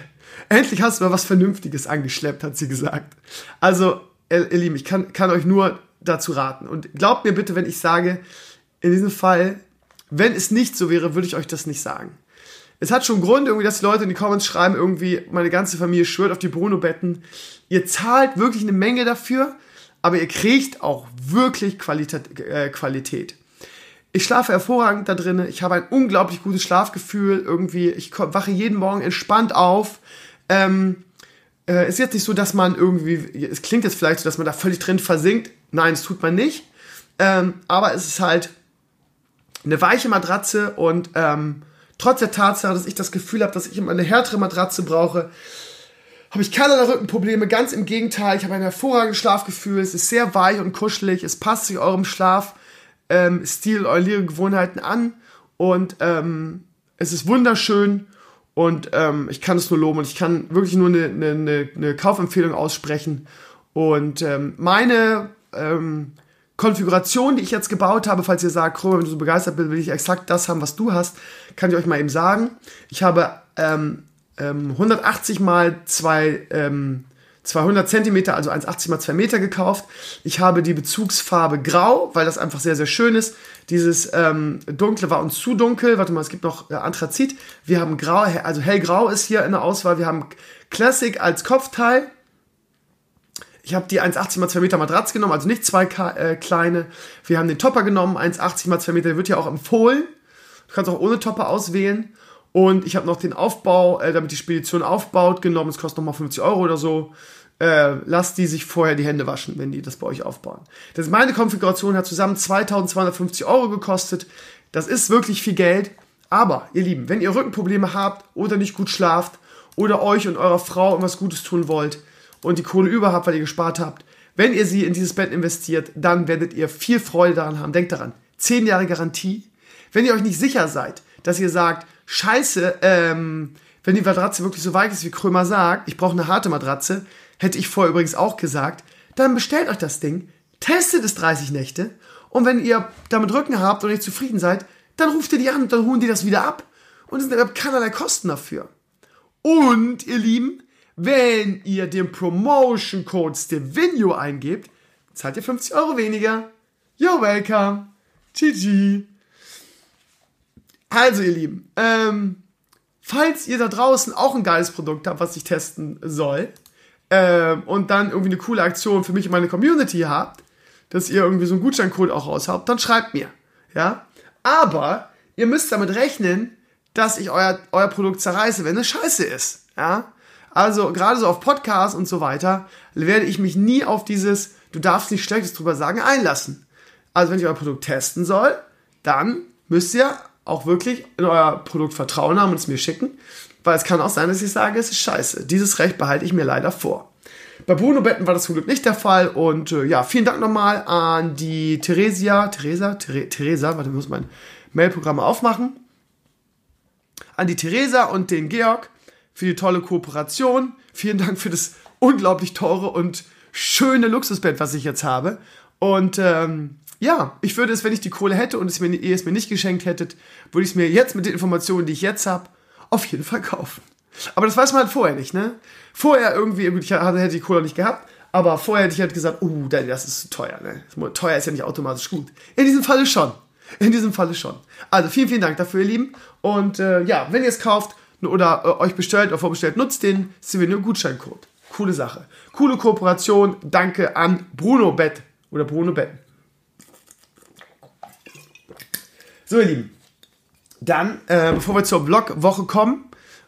endlich hast du mal was Vernünftiges angeschleppt, hat sie gesagt. Also, ihr, ihr Lieben, ich kann, kann euch nur dazu raten. Und glaubt mir bitte, wenn ich sage, in diesem Fall, wenn es nicht so wäre, würde ich euch das nicht sagen. Es hat schon Grund, irgendwie, dass die Leute in die Comments schreiben, irgendwie, meine ganze Familie schwört auf die Bruno-Betten. Ihr zahlt wirklich eine Menge dafür, aber ihr kriegt auch wirklich Qualität. Äh, Qualität. Ich schlafe hervorragend da drin. Ich habe ein unglaublich gutes Schlafgefühl. Irgendwie, ich wache jeden Morgen entspannt auf. Ähm, äh, ist jetzt nicht so, dass man irgendwie, es klingt jetzt vielleicht so, dass man da völlig drin versinkt. Nein, das tut man nicht. Ähm, aber es ist halt eine weiche Matratze und ähm, trotz der Tatsache, dass ich das Gefühl habe, dass ich immer eine härtere Matratze brauche, habe ich keinerlei Rückenprobleme. Ganz im Gegenteil, ich habe ein hervorragendes Schlafgefühl. Es ist sehr weich und kuschelig. Es passt sich eurem Schlafstil, ähm, eure Gewohnheiten an und ähm, es ist wunderschön. Und ähm, ich kann es nur loben und ich kann wirklich nur eine, eine, eine Kaufempfehlung aussprechen. Und ähm, meine ähm, Konfiguration, die ich jetzt gebaut habe, falls ihr sagt, Krömer, wenn du so begeistert bist, will ich exakt das haben, was du hast, kann ich euch mal eben sagen. Ich habe ähm, ähm, 180 mal zwei, ähm, 200 Zentimeter, also 1,80 mal 2 Meter gekauft. Ich habe die Bezugsfarbe Grau, weil das einfach sehr, sehr schön ist. Dieses ähm, Dunkle war uns zu dunkel. Warte mal, es gibt noch äh, Anthrazit. Wir haben Grau, also hellgrau ist hier in der Auswahl. Wir haben Classic als Kopfteil. Ich habe die 1,80 x 2 Meter Matratze genommen, also nicht zwei äh, kleine. Wir haben den Topper genommen, 1,80 x 2 Meter, der wird ja auch empfohlen. Du kannst auch ohne Topper auswählen. Und ich habe noch den Aufbau, äh, damit die Spedition aufbaut, genommen. Es kostet nochmal 50 Euro oder so äh, lasst die sich vorher die Hände waschen, wenn die das bei euch aufbauen. Das meine Konfiguration hat zusammen 2250 Euro gekostet. Das ist wirklich viel Geld. Aber, ihr Lieben, wenn ihr Rückenprobleme habt oder nicht gut schlaft oder euch und eurer Frau irgendwas Gutes tun wollt und die Kohle über habt, weil ihr gespart habt, wenn ihr sie in dieses Bett investiert, dann werdet ihr viel Freude daran haben. Denkt daran, 10 Jahre Garantie. Wenn ihr euch nicht sicher seid, dass ihr sagt, scheiße, ähm, wenn die Matratze wirklich so weich ist, wie Krömer sagt, ich brauche eine harte Matratze, hätte ich vorher übrigens auch gesagt, dann bestellt euch das Ding, testet es 30 Nächte und wenn ihr damit Rücken habt und nicht zufrieden seid, dann ruft ihr die an und dann holen die das wieder ab und es sind keinerlei Kosten dafür. Und ihr Lieben, wenn ihr den Promotion Code Stevenio eingebt, zahlt ihr 50 Euro weniger. You're welcome. GG. Also ihr Lieben, ähm, falls ihr da draußen auch ein geiles Produkt habt, was ich testen soll, ähm, und dann irgendwie eine coole Aktion für mich und meine Community habt, dass ihr irgendwie so einen Gutscheincode auch raushabt, dann schreibt mir. Ja? Aber ihr müsst damit rechnen, dass ich euer, euer Produkt zerreiße, wenn es scheiße ist. Ja? Also gerade so auf Podcasts und so weiter werde ich mich nie auf dieses, du darfst nicht Schlechtes drüber sagen, einlassen. Also wenn ich euer Produkt testen soll, dann müsst ihr auch wirklich in euer Produkt Vertrauen haben und es mir schicken. Weil es kann auch sein, dass ich sage, es ist scheiße. Dieses Recht behalte ich mir leider vor. Bei Bruno Betten war das zum Glück nicht der Fall. Und äh, ja, vielen Dank nochmal an die Theresia, Theresa, Ther Theresa, warte, ich muss mein Mailprogramm aufmachen. An die Theresa und den Georg für die tolle Kooperation. Vielen Dank für das unglaublich teure und schöne Luxusbett, was ich jetzt habe. Und ähm, ja, ich würde es, wenn ich die Kohle hätte und es mir, ihr es mir nicht geschenkt hättet, würde ich es mir jetzt mit den Informationen, die ich jetzt habe, auf jeden Fall kaufen. Aber das weiß man halt vorher nicht, ne? Vorher irgendwie, ich hätte die Cola nicht gehabt, aber vorher hätte ich halt gesagt, oh, das ist teuer, ne? Teuer ist ja nicht automatisch gut. In diesem Falle schon. In diesem Falle schon. Also vielen, vielen Dank dafür, ihr Lieben. Und äh, ja, wenn ihr es kauft oder äh, euch bestellt oder vorbestellt, nutzt den Souvenir Gutscheincode. Coole Sache. Coole Kooperation. Danke an Bruno Bett oder Bruno Betten. So, ihr Lieben. Dann, äh, bevor wir zur Blogwoche kommen,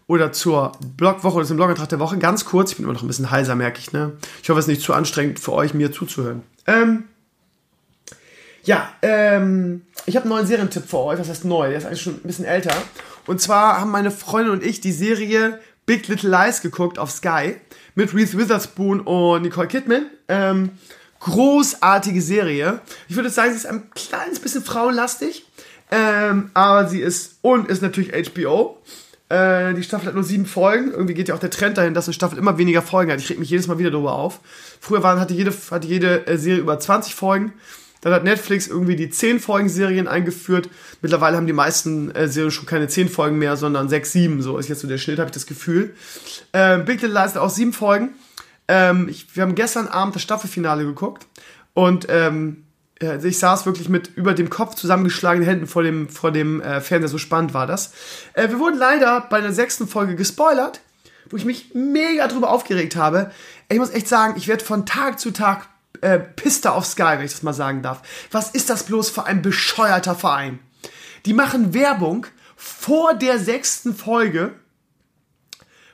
oder zur Blogwoche oder zum Blogantrag der Woche, ganz kurz, ich bin immer noch ein bisschen heiser, merke ich, ne? Ich hoffe, es ist nicht zu anstrengend für euch, mir zuzuhören. Ähm, ja, ähm, ich habe einen neuen Serientipp für euch. Was heißt neu? Der ist eigentlich schon ein bisschen älter. Und zwar haben meine Freundin und ich die Serie Big Little Lies geguckt auf Sky mit Reese Witherspoon und Nicole Kidman. Ähm, großartige Serie. Ich würde sagen, sie ist ein kleines bisschen frauenlastig, ähm, aber sie ist und ist natürlich HBO. Äh, die Staffel hat nur sieben Folgen. Irgendwie geht ja auch der Trend dahin, dass eine Staffel immer weniger Folgen hat. Ich reg mich jedes Mal wieder darüber auf. Früher waren, hatte jede, hatte jede äh, Serie über 20 Folgen. Dann hat Netflix irgendwie die 10 Folgen Serien eingeführt. Mittlerweile haben die meisten äh, Serien schon keine 10 Folgen mehr, sondern 6, 7. So ist jetzt so der Schnitt, habe ich das Gefühl. Ähm, Big Little Lies hat auch sieben Folgen. Ähm, ich, wir haben gestern Abend das Staffelfinale geguckt und ähm, ich saß wirklich mit über dem Kopf zusammengeschlagenen Händen vor dem, vor dem äh, Fernseher, so spannend war das. Äh, wir wurden leider bei der sechsten Folge gespoilert, wo ich mich mega drüber aufgeregt habe. Ich muss echt sagen, ich werde von Tag zu Tag äh, Pista auf Sky, wenn ich das mal sagen darf. Was ist das bloß für ein bescheuerter Verein? Die machen Werbung vor der sechsten Folge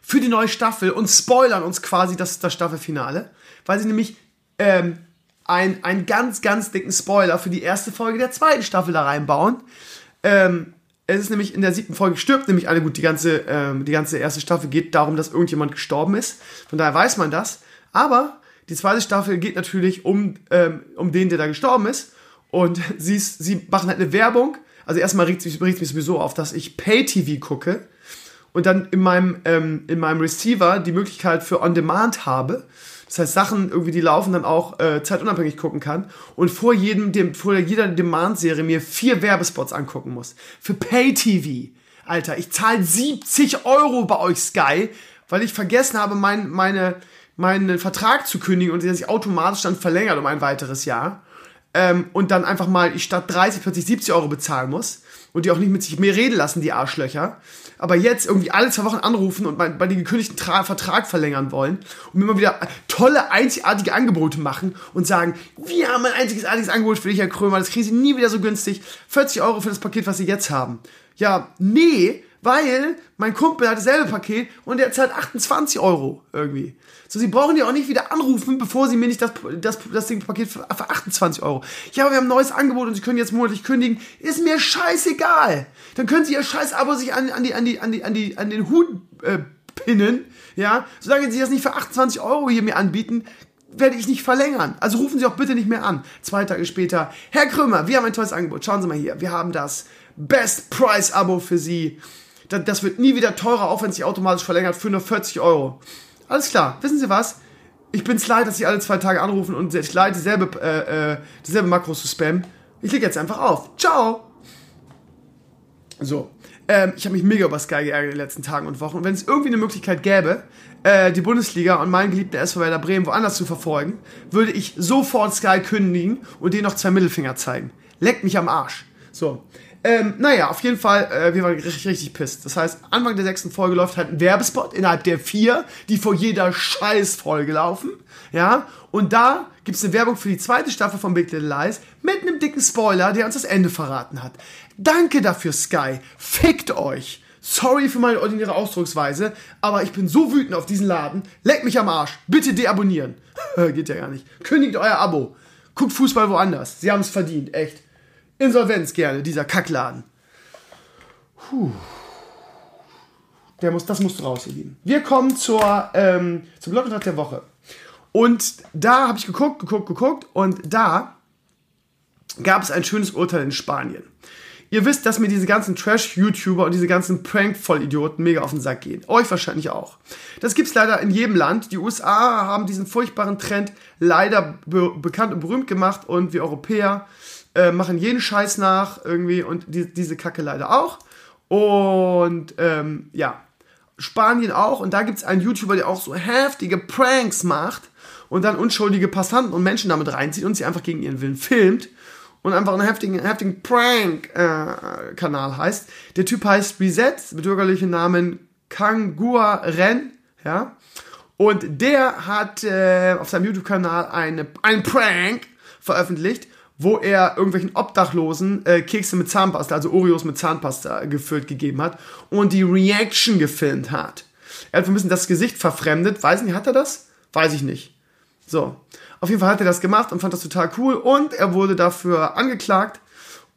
für die neue Staffel und spoilern uns quasi das, das Staffelfinale, weil sie nämlich ähm, ein, einen ganz, ganz dicken Spoiler für die erste Folge der zweiten Staffel da reinbauen. Ähm, es ist nämlich in der siebten Folge stirbt nämlich eine, gut, die ganze, ähm, die ganze erste Staffel geht darum, dass irgendjemand gestorben ist. Von daher weiß man das. Aber die zweite Staffel geht natürlich um, ähm, um den, der da gestorben ist. Und sie, sie machen halt eine Werbung. Also erstmal regt es mich sowieso auf, dass ich Pay-TV gucke und dann in meinem, ähm, in meinem Receiver die Möglichkeit für On-Demand habe. Das heißt, Sachen irgendwie, die laufen, dann auch äh, zeitunabhängig gucken kann und vor jedem, dem, vor jeder Demand-Serie mir vier Werbespots angucken muss. Für Pay-TV. Alter, ich zahle 70 Euro bei euch Sky, weil ich vergessen habe, mein, meine, meinen Vertrag zu kündigen und der sich automatisch dann verlängert um ein weiteres Jahr. Ähm, und dann einfach mal ich statt 30 plötzlich 70 Euro bezahlen muss und die auch nicht mit sich mehr reden lassen, die Arschlöcher aber jetzt irgendwie alle zwei Wochen anrufen und bei, bei den gekündigten Tra Vertrag verlängern wollen und immer wieder tolle, einzigartige Angebote machen und sagen, wir haben ein einzigartiges Angebot für dich, Herr Krömer, das kriegen Sie nie wieder so günstig. 40 Euro für das Paket, was Sie jetzt haben. Ja, nee, weil mein Kumpel hat dasselbe Paket und der zahlt 28 Euro irgendwie. So, sie brauchen ja auch nicht wieder anrufen, bevor sie mir nicht das, das, das Ding Paket für, für 28 Euro. Ja, aber wir haben ein neues Angebot und sie können jetzt monatlich kündigen. Ist mir scheißegal. Dann können sie ihr scheiß Abo sich an, an, die, an, die, an, die, an, die, an den Hut äh, pinnen. Ja, solange sie das nicht für 28 Euro hier mir anbieten, werde ich nicht verlängern. Also rufen Sie auch bitte nicht mehr an. Zwei Tage später, Herr Krümmer, wir haben ein tolles Angebot. Schauen Sie mal hier. Wir haben das Best Price Abo für Sie das wird nie wieder teurer, auch wenn es sich automatisch verlängert, für nur 40 Euro. Alles klar, wissen Sie was? Ich bin's leid, dass Sie alle zwei Tage anrufen und ich leid, dieselbe, äh, äh, dieselbe Makros zu spammen. Ich leg jetzt einfach auf. Ciao! So, ähm, ich habe mich mega über Sky geärgert in den letzten Tagen und Wochen. Und wenn es irgendwie eine Möglichkeit gäbe, äh, die Bundesliga und meinen geliebten SV Werder Bremen woanders zu verfolgen, würde ich sofort Sky kündigen und denen noch zwei Mittelfinger zeigen. Leckt mich am Arsch. So, ähm, naja, auf jeden Fall, äh, wir waren richtig, richtig pisst. Das heißt, Anfang der sechsten Folge läuft halt ein Werbespot innerhalb der vier, die vor jeder Scheißfolge laufen. Ja, und da gibt's eine Werbung für die zweite Staffel von Big Little Lies mit einem dicken Spoiler, der uns das Ende verraten hat. Danke dafür, Sky. Fickt euch. Sorry für meine ordinäre Ausdrucksweise, aber ich bin so wütend auf diesen Laden. Leckt mich am Arsch. Bitte deabonnieren. Geht ja gar nicht. Kündigt euer Abo. Guckt Fußball woanders. Sie haben es verdient, echt. Insolvenz gerne, dieser Kackladen. Puh. Der muss, das musst du raus, ihr Lieben. Wir kommen zur, ähm, zum Bloggentrag der Woche. Und da habe ich geguckt, geguckt, geguckt und da gab es ein schönes Urteil in Spanien. Ihr wisst, dass mir diese ganzen Trash-YouTuber und diese ganzen Prank-Vollidioten mega auf den Sack gehen. Euch wahrscheinlich auch. Das gibt's leider in jedem Land. Die USA haben diesen furchtbaren Trend leider be bekannt und berühmt gemacht und wir Europäer äh, machen jeden Scheiß nach irgendwie und die, diese Kacke leider auch. Und ähm, ja, Spanien auch. Und da gibt es einen YouTuber, der auch so heftige Pranks macht und dann unschuldige Passanten und Menschen damit reinzieht und sie einfach gegen ihren Willen filmt und einfach einen heftigen, heftigen Prank-Kanal äh, heißt. Der Typ heißt Reset, mit bürgerlichen Namen Kangua Ren, ja. Und der hat äh, auf seinem YouTube-Kanal eine, einen Prank veröffentlicht, wo er irgendwelchen Obdachlosen äh, Kekse mit Zahnpasta, also Oreos mit Zahnpasta gefüllt gegeben hat und die Reaction gefilmt hat. Er hat ein bisschen das Gesicht verfremdet. Weiß nicht, hat er das? Weiß ich nicht. So. Auf jeden Fall hat er das gemacht und fand das total cool und er wurde dafür angeklagt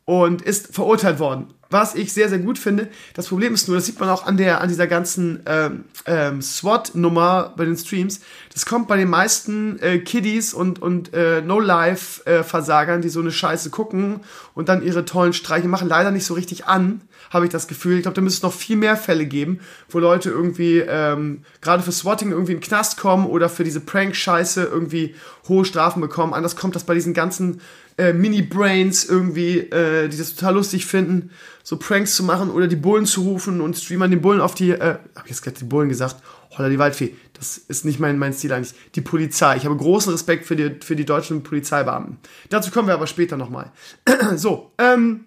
und ist verurteilt worden. Was ich sehr, sehr gut finde. Das Problem ist nur, das sieht man auch an der, an dieser ganzen ähm, ähm, SWAT-Nummer bei den Streams. Das kommt bei den meisten äh, Kiddies und, und äh, No-Life-Versagern, die so eine Scheiße gucken und dann ihre tollen Streiche machen, leider nicht so richtig an, habe ich das Gefühl. Ich glaube, da müsste es noch viel mehr Fälle geben, wo Leute irgendwie ähm, gerade für Swatting irgendwie in den Knast kommen oder für diese Prank-Scheiße irgendwie hohe Strafen bekommen. Anders kommt das bei diesen ganzen äh, Mini-Brains irgendwie, äh, die das total lustig finden, so Pranks zu machen oder die Bullen zu rufen und Streamern den Bullen auf die, äh, hab ich jetzt gerade die Bullen gesagt, holla die Waldfee, das ist nicht mein, mein Stil eigentlich, die Polizei. Ich habe großen Respekt für die, für die deutschen Polizeibeamten. Dazu kommen wir aber später nochmal. so, ähm,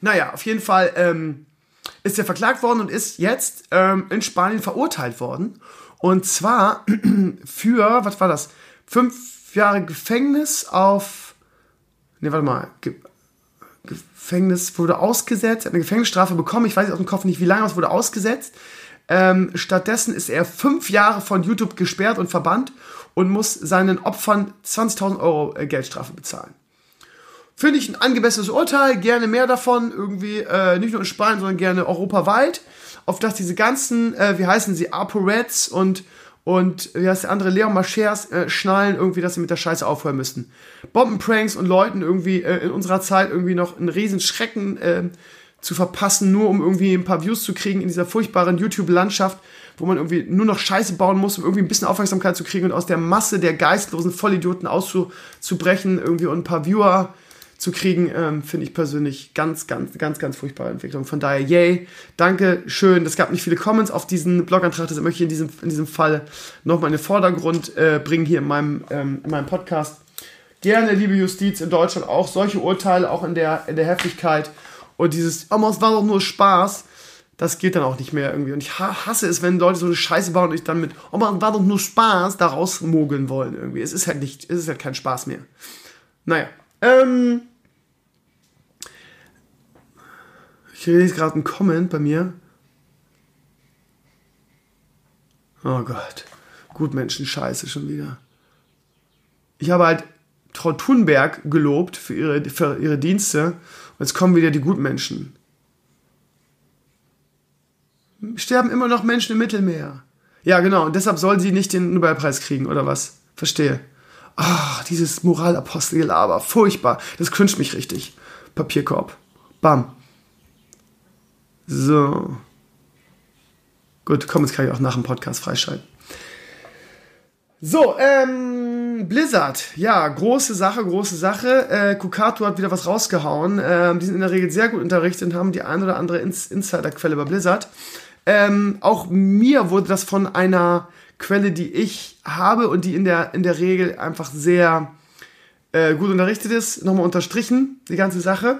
naja, auf jeden Fall ähm, ist er verklagt worden und ist jetzt ähm, in Spanien verurteilt worden. Und zwar für, was war das? Fünf Jahre Gefängnis auf. Ne, warte mal. Ge Gefängnis wurde ausgesetzt, hat eine Gefängnisstrafe bekommen. Ich weiß aus dem Kopf nicht, wie lange, es wurde ausgesetzt. Ähm, stattdessen ist er fünf Jahre von YouTube gesperrt und verbannt und muss seinen Opfern 20.000 Euro äh, Geldstrafe bezahlen. Finde ich ein angemessenes Urteil, gerne mehr davon, irgendwie äh, nicht nur in Spanien, sondern gerne europaweit, auf dass diese ganzen, äh, wie heißen sie, ApoReds und und wie heißt der andere, Leon Machers äh, schnallen irgendwie, dass sie mit der Scheiße aufhören müssten. Bombenpranks und Leuten irgendwie äh, in unserer Zeit irgendwie noch einen riesen Schrecken äh, zu verpassen, nur um irgendwie ein paar Views zu kriegen in dieser furchtbaren YouTube-Landschaft, wo man irgendwie nur noch Scheiße bauen muss, um irgendwie ein bisschen Aufmerksamkeit zu kriegen und aus der Masse der geistlosen Vollidioten auszubrechen, irgendwie und ein paar Viewer zu kriegen, ähm, finde ich persönlich ganz, ganz, ganz, ganz furchtbare Entwicklung. Von daher, yay, danke, schön. Es gab nicht viele Comments auf diesen Blogantrag, deshalb möchte ich in diesem, in diesem Fall nochmal in den Vordergrund äh, bringen hier in meinem, ähm, in meinem Podcast. Gerne, liebe Justiz in Deutschland, auch solche Urteile, auch in der, in der Heftigkeit. Und dieses, oh, es war doch nur Spaß, das geht dann auch nicht mehr irgendwie. Und ich hasse es, wenn Leute so eine Scheiße bauen und ich dann mit, oh, man war doch nur Spaß, da rausmogeln wollen irgendwie. Es ist halt nicht, es ist halt kein Spaß mehr. Naja, ähm, ich lese gerade einen Comment bei mir. Oh Gott. Gutmenschen Scheiße schon wieder. Ich habe halt Frau Thunberg gelobt für ihre, für ihre Dienste. Und jetzt kommen wieder die Gutmenschen. Sterben immer noch Menschen im Mittelmeer. Ja, genau. Und deshalb soll sie nicht den Nobelpreis kriegen, oder was? Verstehe. Ach, dieses Moralapostelgelaber, furchtbar. Das cringet mich richtig. Papierkorb. Bam. So. Gut, komm, jetzt kann ich auch nach dem Podcast freischalten. So, ähm, Blizzard. Ja, große Sache, große Sache. Äh, Kukato hat wieder was rausgehauen. Ähm, die sind in der Regel sehr gut unterrichtet und haben die ein oder andere Ins Insiderquelle bei Blizzard. Ähm, auch mir wurde das von einer Quelle, die ich habe und die in der, in der Regel einfach sehr äh, gut unterrichtet ist, nochmal unterstrichen, die ganze Sache.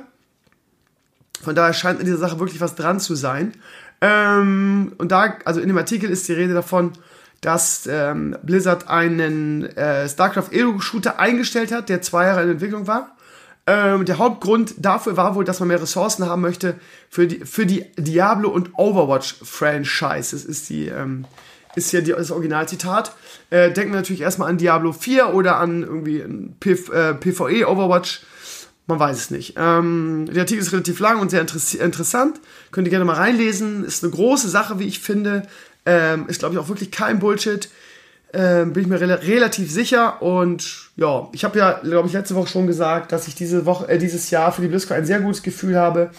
Von daher scheint in dieser Sache wirklich was dran zu sein. Ähm, und da, also in dem Artikel ist die Rede davon, dass ähm, Blizzard einen äh, StarCraft Ego-Shooter eingestellt hat, der zwei Jahre in Entwicklung war. Ähm, der Hauptgrund dafür war wohl, dass man mehr Ressourcen haben möchte für die, für die Diablo und Overwatch-Franchise. Das ist die, ähm, ist ja die, das Originalzitat. Äh, denken wir natürlich erstmal an Diablo 4 oder an irgendwie PV, äh, PvE Overwatch. Man weiß es nicht. Ähm, der Artikel ist relativ lang und sehr interessant. Könnt ihr gerne mal reinlesen. Ist eine große Sache, wie ich finde. Ähm, ist, glaube ich, auch wirklich kein Bullshit. Ähm, bin ich mir re relativ sicher. Und ja, ich habe ja, glaube ich, letzte Woche schon gesagt, dass ich diese Woche, äh, dieses Jahr für die BlizzCon ein sehr gutes Gefühl habe.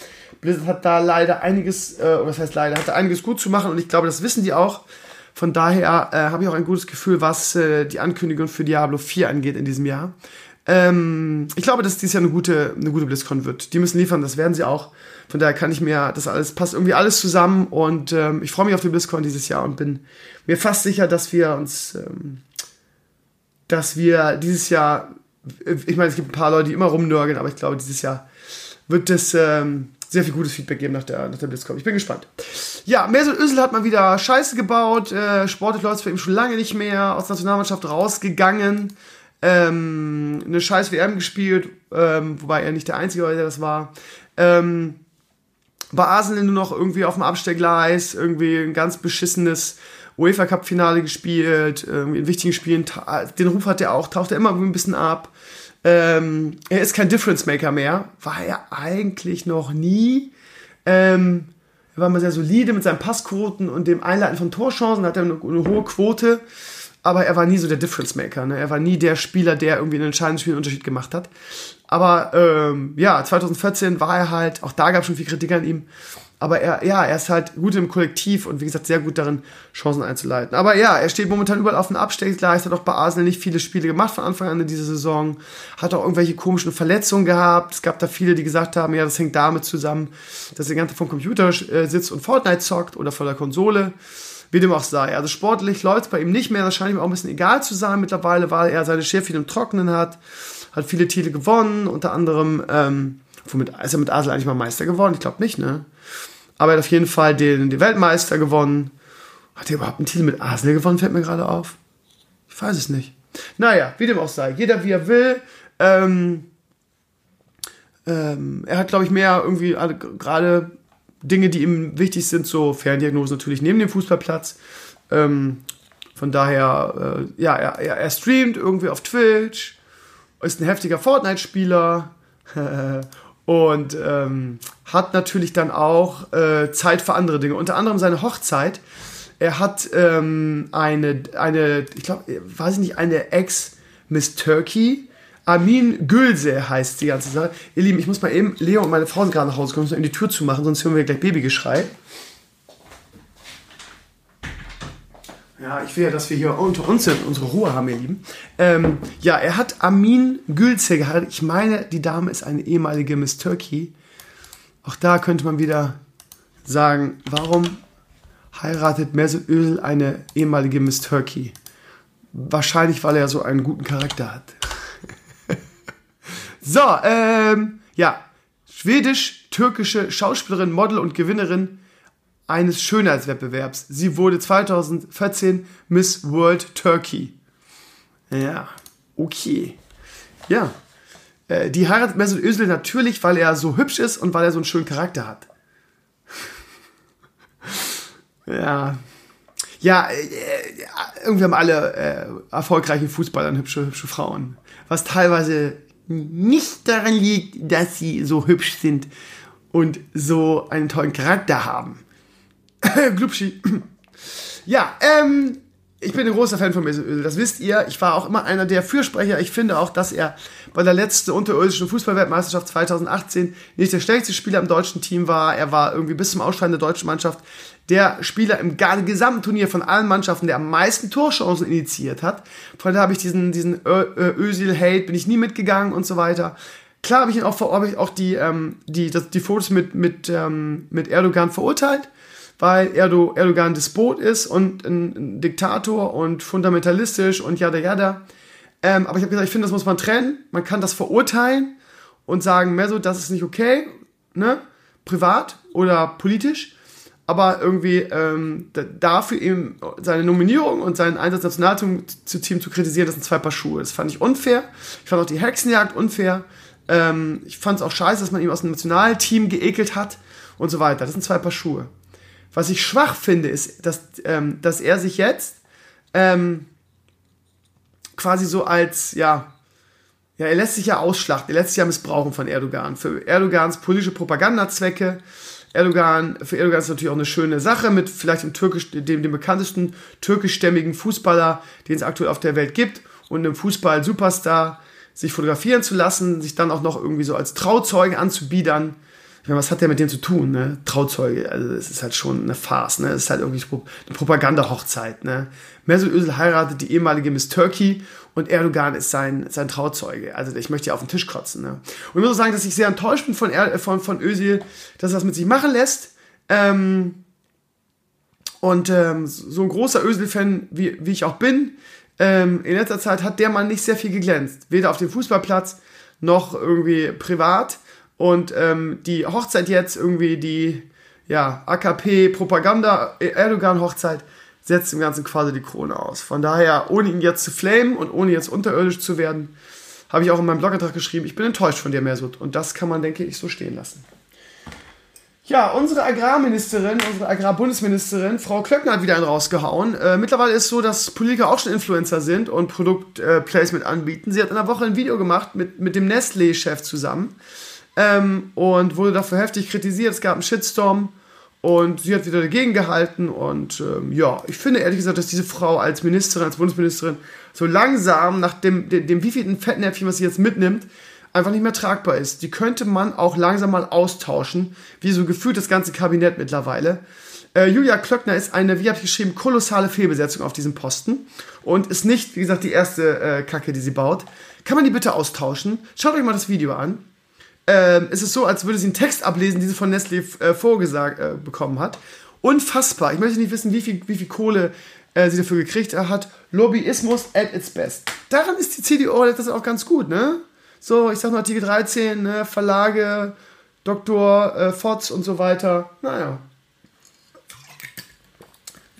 Blizzard hat da leider einiges, äh, oder was heißt leider, hat da einiges gut zu machen und ich glaube, das wissen die auch. Von daher äh, habe ich auch ein gutes Gefühl, was äh, die Ankündigung für Diablo 4 angeht in diesem Jahr. Ähm, ich glaube, dass dies Jahr eine gute, eine gute BlizzCon wird. Die müssen liefern, das werden sie auch. Von daher kann ich mir, das alles passt irgendwie alles zusammen und ähm, ich freue mich auf die BlizzCon dieses Jahr und bin mir fast sicher, dass wir uns, ähm, dass wir dieses Jahr, ich meine, es gibt ein paar Leute, die immer rumnörgeln, aber ich glaube, dieses Jahr wird es ähm, sehr viel gutes Feedback geben nach der, nach der BlizzCon. Ich bin gespannt. Ja, Mesut Özil hat mal wieder Scheiße gebaut. Äh, Sportlich läuft es für ihn schon lange nicht mehr. Aus der Nationalmannschaft rausgegangen. Ähm, eine scheiß WM gespielt, ähm, wobei er nicht der Einzige war, der das war. Ähm, war Arsenal nur noch irgendwie auf dem Abstellgleis, irgendwie ein ganz beschissenes UEFA Cup Finale gespielt, irgendwie in wichtigen Spielen, den Ruf hat er auch, taucht er immer ein bisschen ab. Ähm, er ist kein Difference Maker mehr. War er eigentlich noch nie. Ähm, er war mal sehr solide mit seinen Passquoten und dem Einleiten von Torchancen, hat er eine, eine hohe Quote. Aber er war nie so der Difference Maker. Ne? Er war nie der Spieler, der irgendwie einen entscheidenden Spiel einen Unterschied gemacht hat. Aber ähm, ja, 2014 war er halt, auch da gab es schon viel Kritik an ihm, aber er, ja, er ist halt gut im Kollektiv und wie gesagt sehr gut darin, Chancen einzuleiten. Aber ja, er steht momentan überall auf dem Abstiegsgleis, hat auch bei Arsenal nicht viele Spiele gemacht von Anfang an in dieser Saison, hat auch irgendwelche komischen Verletzungen gehabt. Es gab da viele, die gesagt haben, ja, das hängt damit zusammen, dass er ganz vom Computer äh, sitzt und Fortnite zockt oder vor der Konsole. Wie dem auch sei. Also sportlich läuft es bei ihm nicht mehr. Das scheint ihm auch ein bisschen egal zu sein mittlerweile, weil er seine Schäfchen im Trockenen hat, hat viele Titel gewonnen, unter anderem, ähm, womit ist er mit Arsenal eigentlich mal Meister geworden? Ich glaube nicht, ne? Aber er hat auf jeden Fall den, den Weltmeister gewonnen. Hat er überhaupt einen Titel mit Arsenal gewonnen, fällt mir gerade auf. Ich weiß es nicht. Naja, wie dem auch sei. Jeder wie er will. Ähm, ähm, er hat, glaube ich, mehr irgendwie gerade Dinge, die ihm wichtig sind, so Ferndiagnose natürlich neben dem Fußballplatz. Ähm, von daher, äh, ja, er, er, streamt irgendwie auf Twitch, ist ein heftiger Fortnite-Spieler und ähm, hat natürlich dann auch äh, Zeit für andere Dinge. Unter anderem seine Hochzeit. Er hat ähm, eine, eine, ich glaube, weiß ich nicht, eine Ex-Miss Turkey. Amin Gülse heißt die ganze Sache. Ihr Lieben, ich muss mal eben, Leo und meine Frau sind gerade nach Hause gekommen, mal die Tür zumachen, sonst hören wir gleich Babygeschrei. Ja, ich will ja, dass wir hier unter uns sind, unsere Ruhe haben, ihr Lieben. Ähm, ja, er hat Amin Gülze geheiratet. Ich meine, die Dame ist eine ehemalige Miss Turkey. Auch da könnte man wieder sagen, warum heiratet Mesut Özil eine ehemalige Miss Turkey? Wahrscheinlich, weil er so einen guten Charakter hat. so, ähm, ja, schwedisch-türkische Schauspielerin, Model und Gewinnerin eines Schönheitswettbewerbs. Sie wurde 2014 Miss World Turkey. Ja, okay. Ja, äh, die heiratet Mesut Özil natürlich, weil er so hübsch ist und weil er so einen schönen Charakter hat. ja. Ja, äh, irgendwie haben alle äh, erfolgreichen Fußballer hübsche, hübsche Frauen. Was teilweise nicht daran liegt, dass sie so hübsch sind und so einen tollen Charakter haben. Glubschi. ja, ähm, ich bin ein großer Fan von Mesut Özil, das wisst ihr. Ich war auch immer einer der Fürsprecher. Ich finde auch, dass er bei der letzten unterirdischen Fußballweltmeisterschaft 2018 nicht der schlechteste Spieler im deutschen Team war. Er war irgendwie bis zum Ausscheiden der deutschen Mannschaft der Spieler im gesamten Turnier von allen Mannschaften, der am meisten Torchancen initiiert hat. Von daher habe ich diesen, diesen Özil-Hate, bin ich nie mitgegangen und so weiter. Klar habe ich ihn auch, habe ich auch die, ähm, die, das, die Fotos mit, mit, ähm, mit Erdogan verurteilt weil Erdo, Erdogan Despot ist und ein, Diktator und fundamentalistisch und jada jada. Ähm, aber ich habe gesagt, ich finde, das muss man trennen. Man kann das verurteilen und sagen, mehr so, das ist nicht okay, ne? privat oder politisch. Aber irgendwie ähm, dafür eben seine Nominierung und seinen Einsatz Nationalteam zu Team zu kritisieren, das sind zwei Paar Schuhe. Das fand ich unfair. Ich fand auch die Hexenjagd unfair. Ähm, ich fand es auch scheiße, dass man ihn aus dem Nationalteam geekelt hat und so weiter. Das sind zwei Paar Schuhe. Was ich schwach finde, ist, dass, ähm, dass er sich jetzt ähm, quasi so als, ja, ja, er lässt sich ja ausschlachten, er lässt sich ja missbrauchen von Erdogan. Für Erdogans politische Propagandazwecke. Erdogan, für Erdogan ist natürlich auch eine schöne Sache mit vielleicht dem, türkisch, dem, dem bekanntesten türkischstämmigen Fußballer, den es aktuell auf der Welt gibt und einem Fußball-Superstar sich fotografieren zu lassen, sich dann auch noch irgendwie so als Trauzeuge anzubiedern meine, was hat der mit dem zu tun, ne? Trauzeuge, also es ist halt schon eine Farce, ne? Es ist halt irgendwie eine Propaganda-Hochzeit, ne? Mesut Özil heiratet die ehemalige Miss Turkey und Erdogan ist sein, sein Trauzeuge. Also ich möchte ja auf den Tisch kotzen, ne? Und ich muss sagen, dass ich sehr enttäuscht bin von, er, von, von Özil, dass er das mit sich machen lässt. Ähm, und ähm, so ein großer Özil-Fan, wie, wie ich auch bin, ähm, in letzter Zeit hat der Mann nicht sehr viel geglänzt. Weder auf dem Fußballplatz noch irgendwie privat. Und ähm, die Hochzeit jetzt, irgendwie die ja, AKP-Propaganda-Erdogan-Hochzeit, setzt dem Ganzen quasi die Krone aus. Von daher, ohne ihn jetzt zu flamen und ohne jetzt unterirdisch zu werden, habe ich auch in meinem Blogantrag geschrieben, ich bin enttäuscht von dir, Mesut. Und das kann man, denke ich, so stehen lassen. Ja, unsere Agrarministerin, unsere Agrarbundesministerin, Frau Klöckner hat wieder einen rausgehauen. Äh, mittlerweile ist es so, dass Politiker auch schon Influencer sind und Produktplacement äh, anbieten. Sie hat in der Woche ein Video gemacht mit, mit dem Nestlé-Chef zusammen ähm, und wurde dafür heftig kritisiert. Es gab einen Shitstorm und sie hat wieder dagegen gehalten. Und ähm, ja, ich finde ehrlich gesagt, dass diese Frau als Ministerin, als Bundesministerin so langsam nach dem, dem, dem wievielten Fettnäpfchen, was sie jetzt mitnimmt, einfach nicht mehr tragbar ist. Die könnte man auch langsam mal austauschen, wie so gefühlt das ganze Kabinett mittlerweile. Äh, Julia Klöckner ist eine, wie habe ich geschrieben, kolossale Fehlbesetzung auf diesem Posten und ist nicht, wie gesagt, die erste äh, Kacke, die sie baut. Kann man die bitte austauschen? Schaut euch mal das Video an. Ähm, es ist so, als würde sie einen Text ablesen, den sie von Nestle äh, vorgesagt äh, bekommen hat. Unfassbar. Ich möchte nicht wissen, wie viel, wie viel Kohle äh, sie dafür gekriegt hat. Lobbyismus at its best. Daran ist die CDU das auch ganz gut, ne? So, ich sag nur Artikel 13, ne, Verlage, Dr. Äh, Fotz und so weiter. Naja.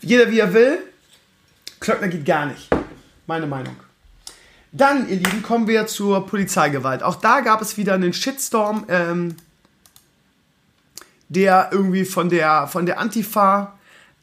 Jeder wie er will. Klöckner geht gar nicht. Meine Meinung. Dann, ihr Lieben, kommen wir zur Polizeigewalt. Auch da gab es wieder einen Shitstorm, ähm, der irgendwie von der, von der Antifa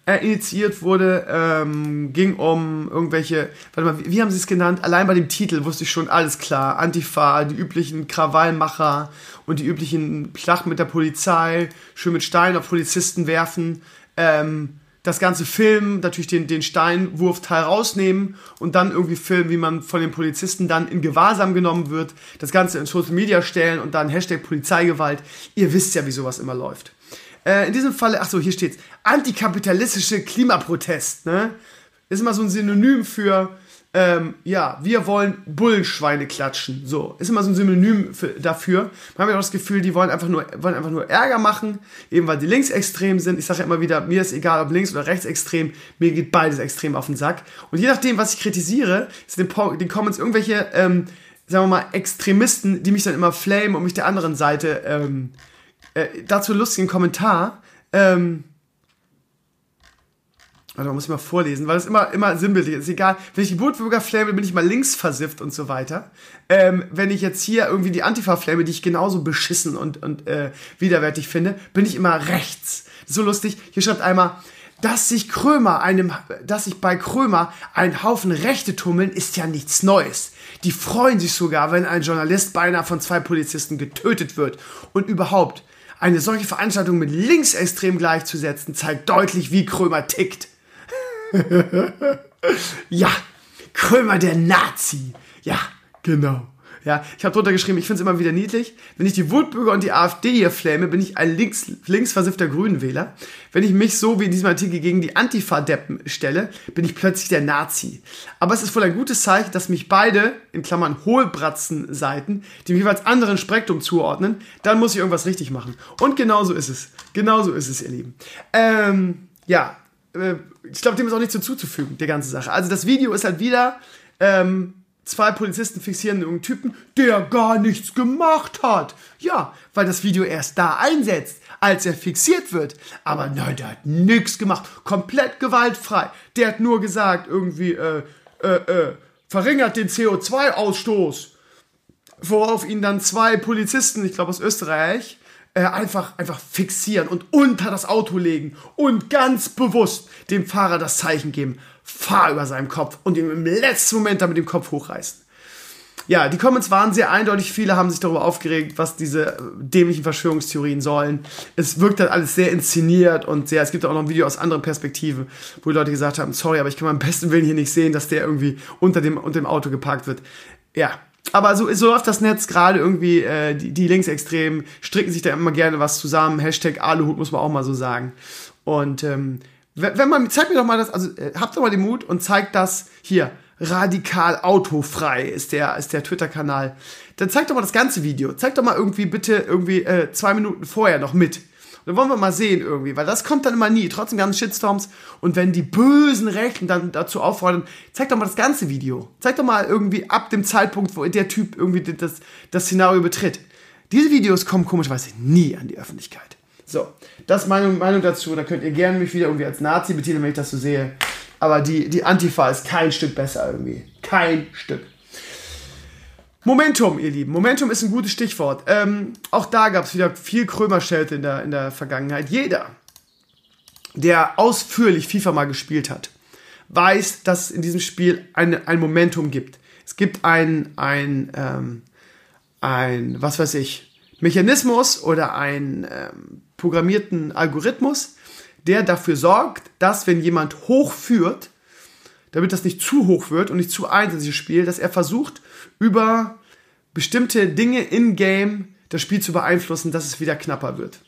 äh, initiiert wurde, ähm, ging um irgendwelche, warte mal, wie, wie haben sie es genannt? Allein bei dem Titel wusste ich schon alles klar. Antifa, die üblichen Krawallmacher und die üblichen Schlachten mit der Polizei, schön mit Steinen auf Polizisten werfen. Ähm, das ganze Film, natürlich den, den Steinwurfteil rausnehmen und dann irgendwie filmen, wie man von den Polizisten dann in Gewahrsam genommen wird, das Ganze in Social Media stellen und dann Hashtag Polizeigewalt. Ihr wisst ja, wie sowas immer läuft. Äh, in diesem Falle, ach so, hier steht's, antikapitalistische Klimaprotest, ne? Ist immer so ein Synonym für, ähm, ja, wir wollen Bullenschweine klatschen. So, ist immer so ein Synonym für, dafür. Man hat ja auch das Gefühl, die wollen einfach, nur, wollen einfach nur Ärger machen, eben weil die linksextrem sind. Ich sage ja immer wieder, mir ist egal, ob links oder rechtsextrem, mir geht beides extrem auf den Sack. Und je nachdem, was ich kritisiere, sind den, den Comments irgendwelche, ähm, sagen wir mal, Extremisten, die mich dann immer flamen und mich der anderen Seite ähm, äh, dazu lustigen Kommentar. Ähm, Warte, muss ich mal vorlesen, weil es immer, immer sinnbildlich ist. Egal, wenn ich die Wutbürger flame, bin ich mal links versifft und so weiter. Ähm, wenn ich jetzt hier irgendwie die Antifa flame, die ich genauso beschissen und, und äh, widerwärtig finde, bin ich immer rechts. So lustig. Hier schreibt einmal, dass sich Krömer einem, dass sich bei Krömer ein Haufen Rechte tummeln, ist ja nichts Neues. Die freuen sich sogar, wenn ein Journalist beinahe von zwei Polizisten getötet wird. Und überhaupt, eine solche Veranstaltung mit Linksextrem gleichzusetzen, zeigt deutlich, wie Krömer tickt. ja, Krömer der Nazi. Ja, genau. Ja, ich habe drunter geschrieben, ich finde es immer wieder niedlich. Wenn ich die Wutbürger und die AfD hier fläme, bin ich ein links, linksversiffter Grünenwähler. Wenn ich mich so wie in diesem Artikel gegen die Antifa-Deppen stelle, bin ich plötzlich der Nazi. Aber es ist wohl ein gutes Zeichen, dass mich beide, in Klammern Hohlbratzen-Seiten, dem jeweils anderen Spektrum zuordnen, dann muss ich irgendwas richtig machen. Und genau so ist es. Genau so ist es, ihr Lieben. Ähm, ja, äh, ich glaube, dem ist auch nichts hinzuzufügen, der ganze Sache. Also das Video ist halt wieder... Ähm, zwei Polizisten fixieren einen Typen, der gar nichts gemacht hat. Ja, weil das Video erst da einsetzt, als er fixiert wird. Aber nein, der hat nichts gemacht. Komplett gewaltfrei. Der hat nur gesagt, irgendwie, äh, äh, äh, verringert den CO2-Ausstoß. Worauf ihn dann zwei Polizisten, ich glaube aus Österreich, äh, einfach, einfach fixieren und unter das Auto legen und ganz bewusst dem Fahrer das Zeichen geben fahr über seinem Kopf und ihm im letzten Moment dann mit dem Kopf hochreißen. Ja, die Comments waren sehr eindeutig. Viele haben sich darüber aufgeregt, was diese äh, dämlichen Verschwörungstheorien sollen. Es wirkt halt alles sehr inszeniert und sehr. Es gibt auch noch ein Video aus anderen Perspektiven, wo die Leute gesagt haben: Sorry, aber ich kann beim besten Willen hier nicht sehen, dass der irgendwie unter dem, unter dem Auto geparkt wird. Ja, aber so, so läuft das Netz gerade irgendwie. Äh, die, die Linksextremen stricken sich da immer gerne was zusammen. Hashtag Aluhut muss man auch mal so sagen. Und ähm, wenn man, zeigt mir doch mal das, also äh, habt doch mal den Mut und zeigt das hier. Radikal autofrei ist der, ist der Twitter-Kanal. Dann zeigt doch mal das ganze Video. Zeigt doch mal irgendwie bitte irgendwie äh, zwei Minuten vorher noch mit. Dann wollen wir mal sehen irgendwie, weil das kommt dann immer nie. Trotzdem ganzen Shitstorms. Und wenn die bösen Rechten dann dazu auffordern, zeigt doch mal das ganze Video. Zeigt doch mal irgendwie ab dem Zeitpunkt, wo der Typ irgendwie das, das Szenario betritt. Diese Videos kommen komischerweise nie an die Öffentlichkeit. So, das ist meine Meinung dazu. Da könnt ihr gerne mich wieder irgendwie als Nazi betiteln, wenn ich das so sehe. Aber die, die Antifa ist kein Stück besser irgendwie. Kein Stück. Momentum, ihr Lieben. Momentum ist ein gutes Stichwort. Ähm, auch da gab es wieder viel Krömerschelte in der, in der Vergangenheit. Jeder, der ausführlich FIFA mal gespielt hat, weiß, dass es in diesem Spiel eine, ein Momentum gibt. Es gibt ein, ein, ähm, ein, was weiß ich, Mechanismus oder einen ähm, programmierten Algorithmus, der dafür sorgt, dass wenn jemand hochführt, damit das nicht zu hoch wird und nicht zu einseitig Spiel, dass er versucht, über bestimmte Dinge in-game das Spiel zu beeinflussen, dass es wieder knapper wird.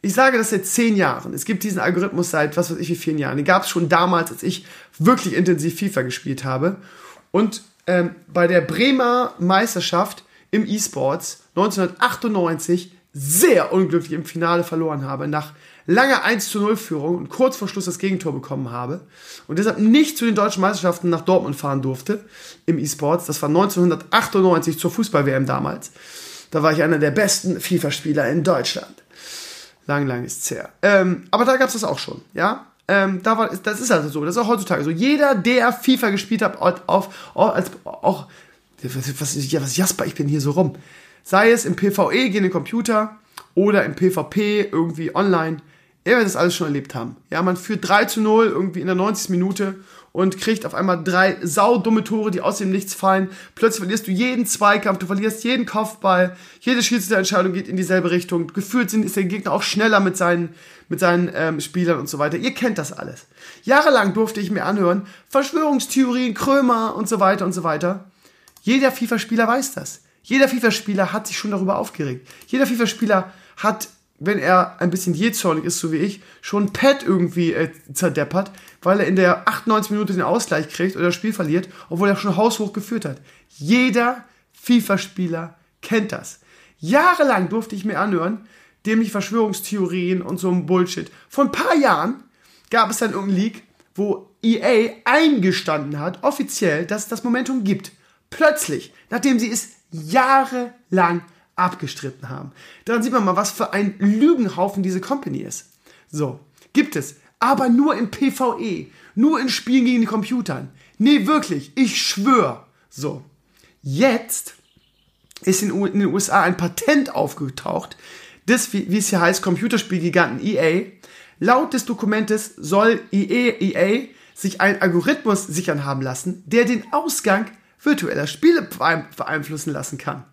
Ich sage das seit zehn Jahren. Es gibt diesen Algorithmus seit, was weiß ich, wie vielen Jahren. Den gab es schon damals, als ich wirklich intensiv FIFA gespielt habe. Und ähm, bei der Bremer Meisterschaft im E-Sports 1998 sehr unglücklich im Finale verloren habe, nach langer 1 zu 0 Führung und kurz vor Schluss das Gegentor bekommen habe und deshalb nicht zu den deutschen Meisterschaften nach Dortmund fahren durfte im E-Sports. Das war 1998 zur Fußball-WM damals. Da war ich einer der besten FIFA-Spieler in Deutschland. Lang, lang ist es her. Ähm, aber da gab es das auch schon, ja. Ähm, da war, das ist also so, das ist auch heutzutage so. Jeder, der FIFA gespielt hat, auf, auf als, auch, was, was, was Jasper, ich bin hier so rum. Sei es im PvE gegen den Computer oder im PvP irgendwie online. Er wird das alles schon erlebt haben. Ja, man führt 3 zu 0 irgendwie in der 90. Minute und kriegt auf einmal drei saudumme Tore, die aus dem Nichts fallen. Plötzlich verlierst du jeden Zweikampf, du verlierst jeden Kopfball, jede Schiedsrichterentscheidung geht in dieselbe Richtung. Gefühlt sind, ist der Gegner auch schneller mit seinen, mit seinen ähm, Spielern und so weiter. Ihr kennt das alles. Jahrelang durfte ich mir anhören, Verschwörungstheorien, Krömer und so weiter und so weiter. Jeder FIFA-Spieler weiß das. Jeder FIFA-Spieler hat sich schon darüber aufgeregt. Jeder FIFA-Spieler hat wenn er ein bisschen jähzornig ist, so wie ich, schon Pad irgendwie äh, zerdeppert, weil er in der 98 Minute den Ausgleich kriegt oder das Spiel verliert, obwohl er schon haushoch geführt hat. Jeder FIFA-Spieler kennt das. Jahrelang durfte ich mir anhören, dämlich Verschwörungstheorien und so ein Bullshit. Vor ein paar Jahren gab es dann irgendeinen Leak, wo EA eingestanden hat, offiziell, dass es das Momentum gibt. Plötzlich, nachdem sie es jahrelang abgestritten haben. Daran sieht man mal, was für ein Lügenhaufen diese Company ist. So, gibt es. Aber nur im PvE. Nur in Spielen gegen die Computern. Nee, wirklich. Ich schwöre. So. Jetzt ist in, den USA ein Patent aufgetaucht, das, wie, wie es hier heißt, Computerspielgiganten EA. Laut des Dokumentes soll EA, EA sich einen Algorithmus sichern haben lassen, der den Ausgang virtueller Spiele beeinflussen lassen kann.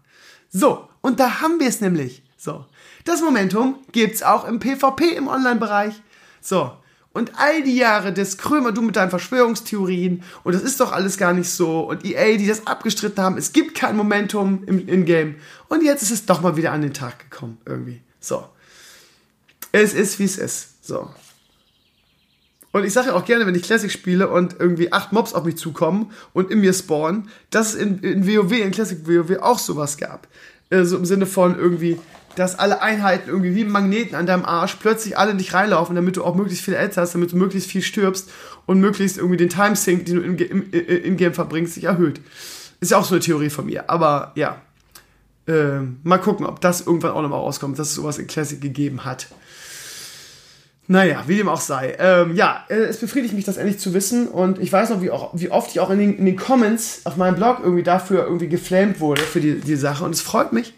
So, und da haben wir es nämlich. So. Das Momentum gibt's auch im PvP im Online-Bereich. So. Und all die Jahre des Krömer, du mit deinen Verschwörungstheorien und das ist doch alles gar nicht so und EA, die das abgestritten haben, es gibt kein Momentum im In-Game und jetzt ist es doch mal wieder an den Tag gekommen irgendwie. So. Es ist, wie es ist. So. Und ich sage ja auch gerne, wenn ich Classic spiele und irgendwie acht Mobs auf mich zukommen und in mir spawnen, dass es in, in WoW, in Classic WoW auch sowas gab. Äh, so im Sinne von irgendwie, dass alle Einheiten irgendwie wie Magneten an deinem Arsch plötzlich alle nicht reinlaufen, damit du auch möglichst viel Ads hast, damit du möglichst viel stirbst und möglichst irgendwie den Timesync, den du in-game in, in verbringst, sich erhöht. Ist ja auch so eine Theorie von mir. Aber ja, äh, mal gucken, ob das irgendwann auch nochmal rauskommt, dass es sowas in Classic gegeben hat. Naja, wie dem auch sei. Ähm, ja, äh, es befriedigt mich, das endlich zu wissen. Und ich weiß noch, wie, auch, wie oft ich auch in den, in den Comments auf meinem Blog irgendwie dafür irgendwie geflamed wurde für die, die Sache. Und es freut mich,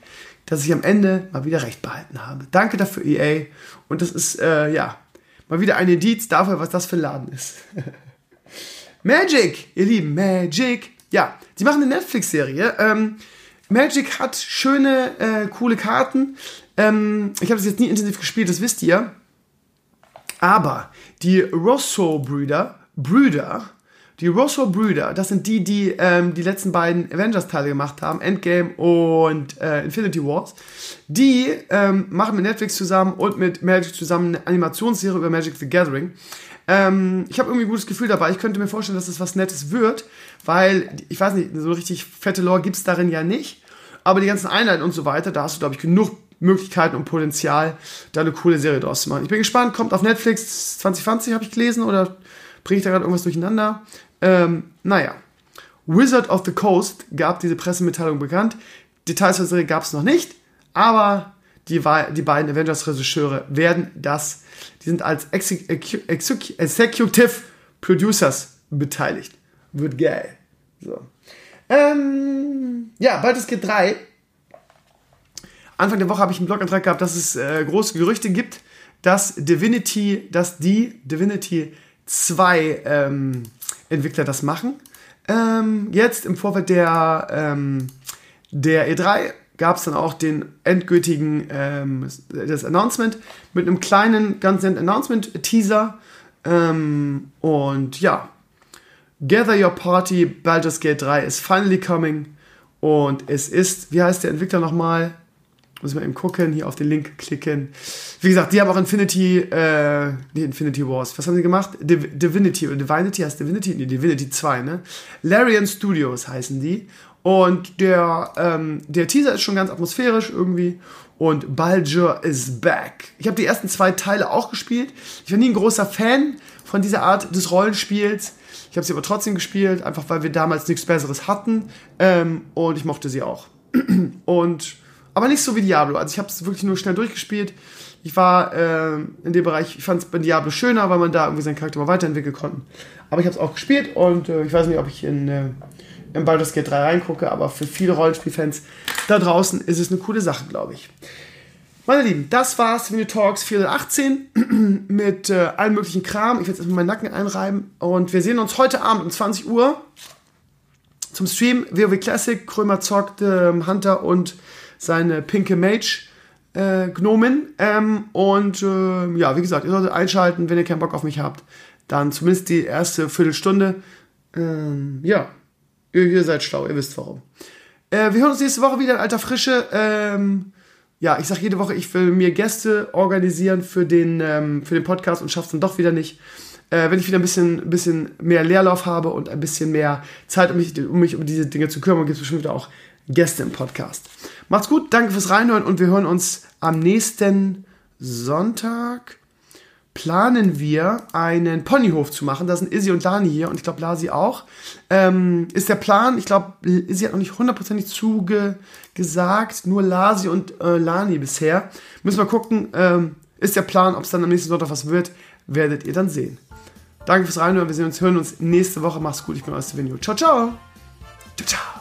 dass ich am Ende mal wieder recht behalten habe. Danke dafür, EA. Und das ist, äh, ja, mal wieder ein Indiz dafür, was das für ein Laden ist. Magic, ihr Lieben, Magic. Ja, sie machen eine Netflix-Serie. Ähm, Magic hat schöne, äh, coole Karten. Ähm, ich habe das jetzt nie intensiv gespielt, das wisst ihr. Aber die Rosso-Brüder, Brüder, die Rosso-Brüder, das sind die, die ähm, die letzten beiden Avengers-Teile gemacht haben, Endgame und äh, Infinity Wars. Die ähm, machen mit Netflix zusammen und mit Magic zusammen eine Animationsserie über Magic the Gathering. Ähm, ich habe irgendwie ein gutes Gefühl dabei. Ich könnte mir vorstellen, dass es das was Nettes wird, weil, ich weiß nicht, so richtig fette Lore gibt es darin ja nicht. Aber die ganzen Einheiten und so weiter, da hast du, glaube ich, genug Möglichkeiten und Potenzial, da eine coole Serie draus zu machen. Ich bin gespannt, kommt auf Netflix 2020, habe ich gelesen, oder bringe ich da gerade irgendwas durcheinander? Ähm, naja. Wizard of the Coast gab diese Pressemitteilung bekannt. Details zur Serie gab es noch nicht, aber die, die beiden Avengers-Regisseure werden das, die sind als Executive Producers beteiligt. Wird geil. So. Ähm, ja, Baldur's Gate 3. Anfang der Woche habe ich einen Blogantrag gehabt, dass es äh, große Gerüchte gibt, dass Divinity, dass die Divinity 2 ähm, Entwickler das machen. Ähm, jetzt im Vorfeld der, ähm, der E3 gab es dann auch den endgültigen ähm, das Announcement mit einem kleinen, ganz netten Announcement-Teaser. Ähm, und ja, Gather Your Party, Baldur's Gate 3 is finally coming. Und es ist, wie heißt der Entwickler nochmal? Muss ich mal eben gucken, hier auf den Link klicken. Wie gesagt, die haben auch Infinity, äh, nee, Infinity Wars. Was haben sie gemacht? Div Divinity oder Divinity heißt Divinity? Nee, Divinity 2, ne? Larian Studios heißen die. Und der, ähm, der Teaser ist schon ganz atmosphärisch irgendwie. Und Baldur is back. Ich habe die ersten zwei Teile auch gespielt. Ich war nie ein großer Fan von dieser Art des Rollenspiels. Ich habe sie aber trotzdem gespielt, einfach weil wir damals nichts Besseres hatten. Ähm, und ich mochte sie auch. und aber nicht so wie Diablo. Also ich habe es wirklich nur schnell durchgespielt. Ich war äh, in dem Bereich, ich fand es bei Diablo schöner, weil man da irgendwie seinen Charakter mal weiterentwickeln konnte. Aber ich habe es auch gespielt und äh, ich weiß nicht, ob ich in, äh, in Baldur's Gate 3 reingucke, aber für viele Rollenspielfans da draußen ist es eine coole Sache, glaube ich. Meine Lieben, das war's Video Talks 418 mit äh, allen möglichen Kram. Ich werde jetzt erstmal meinen Nacken einreiben und wir sehen uns heute Abend um 20 Uhr zum Stream WoW Classic. Krömer zockt ähm, Hunter und seine pinke Mage äh, Gnomen. Ähm, und äh, ja, wie gesagt, ihr solltet einschalten, wenn ihr keinen Bock auf mich habt. Dann zumindest die erste Viertelstunde. Ähm, ja, ihr, ihr, seid schlau, ihr wisst warum. Äh, wir hören uns nächste Woche wieder in alter Frische. Ähm, ja, ich sage jede Woche, ich will mir Gäste organisieren für den, ähm, für den Podcast und schaff's dann doch wieder nicht. Äh, wenn ich wieder ein bisschen, bisschen mehr Leerlauf habe und ein bisschen mehr Zeit, um mich um, mich um diese Dinge zu kümmern, gibt es bestimmt wieder auch Gäste im Podcast. Macht's gut, danke fürs Reinhören und wir hören uns am nächsten Sonntag. Planen wir einen Ponyhof zu machen. Da sind Izzy und Lani hier und ich glaube Lasi auch. Ähm, ist der Plan, ich glaube, Izzy hat noch nicht hundertprozentig zugesagt, nur Lasi und äh, Lani bisher. Müssen wir gucken, ähm, ist der Plan, ob es dann am nächsten Sonntag was wird, werdet ihr dann sehen. Danke fürs Reinhören, wir sehen uns, hören uns nächste Woche. Macht's gut, ich bin dem Video. Ciao, ciao. Ciao, ciao.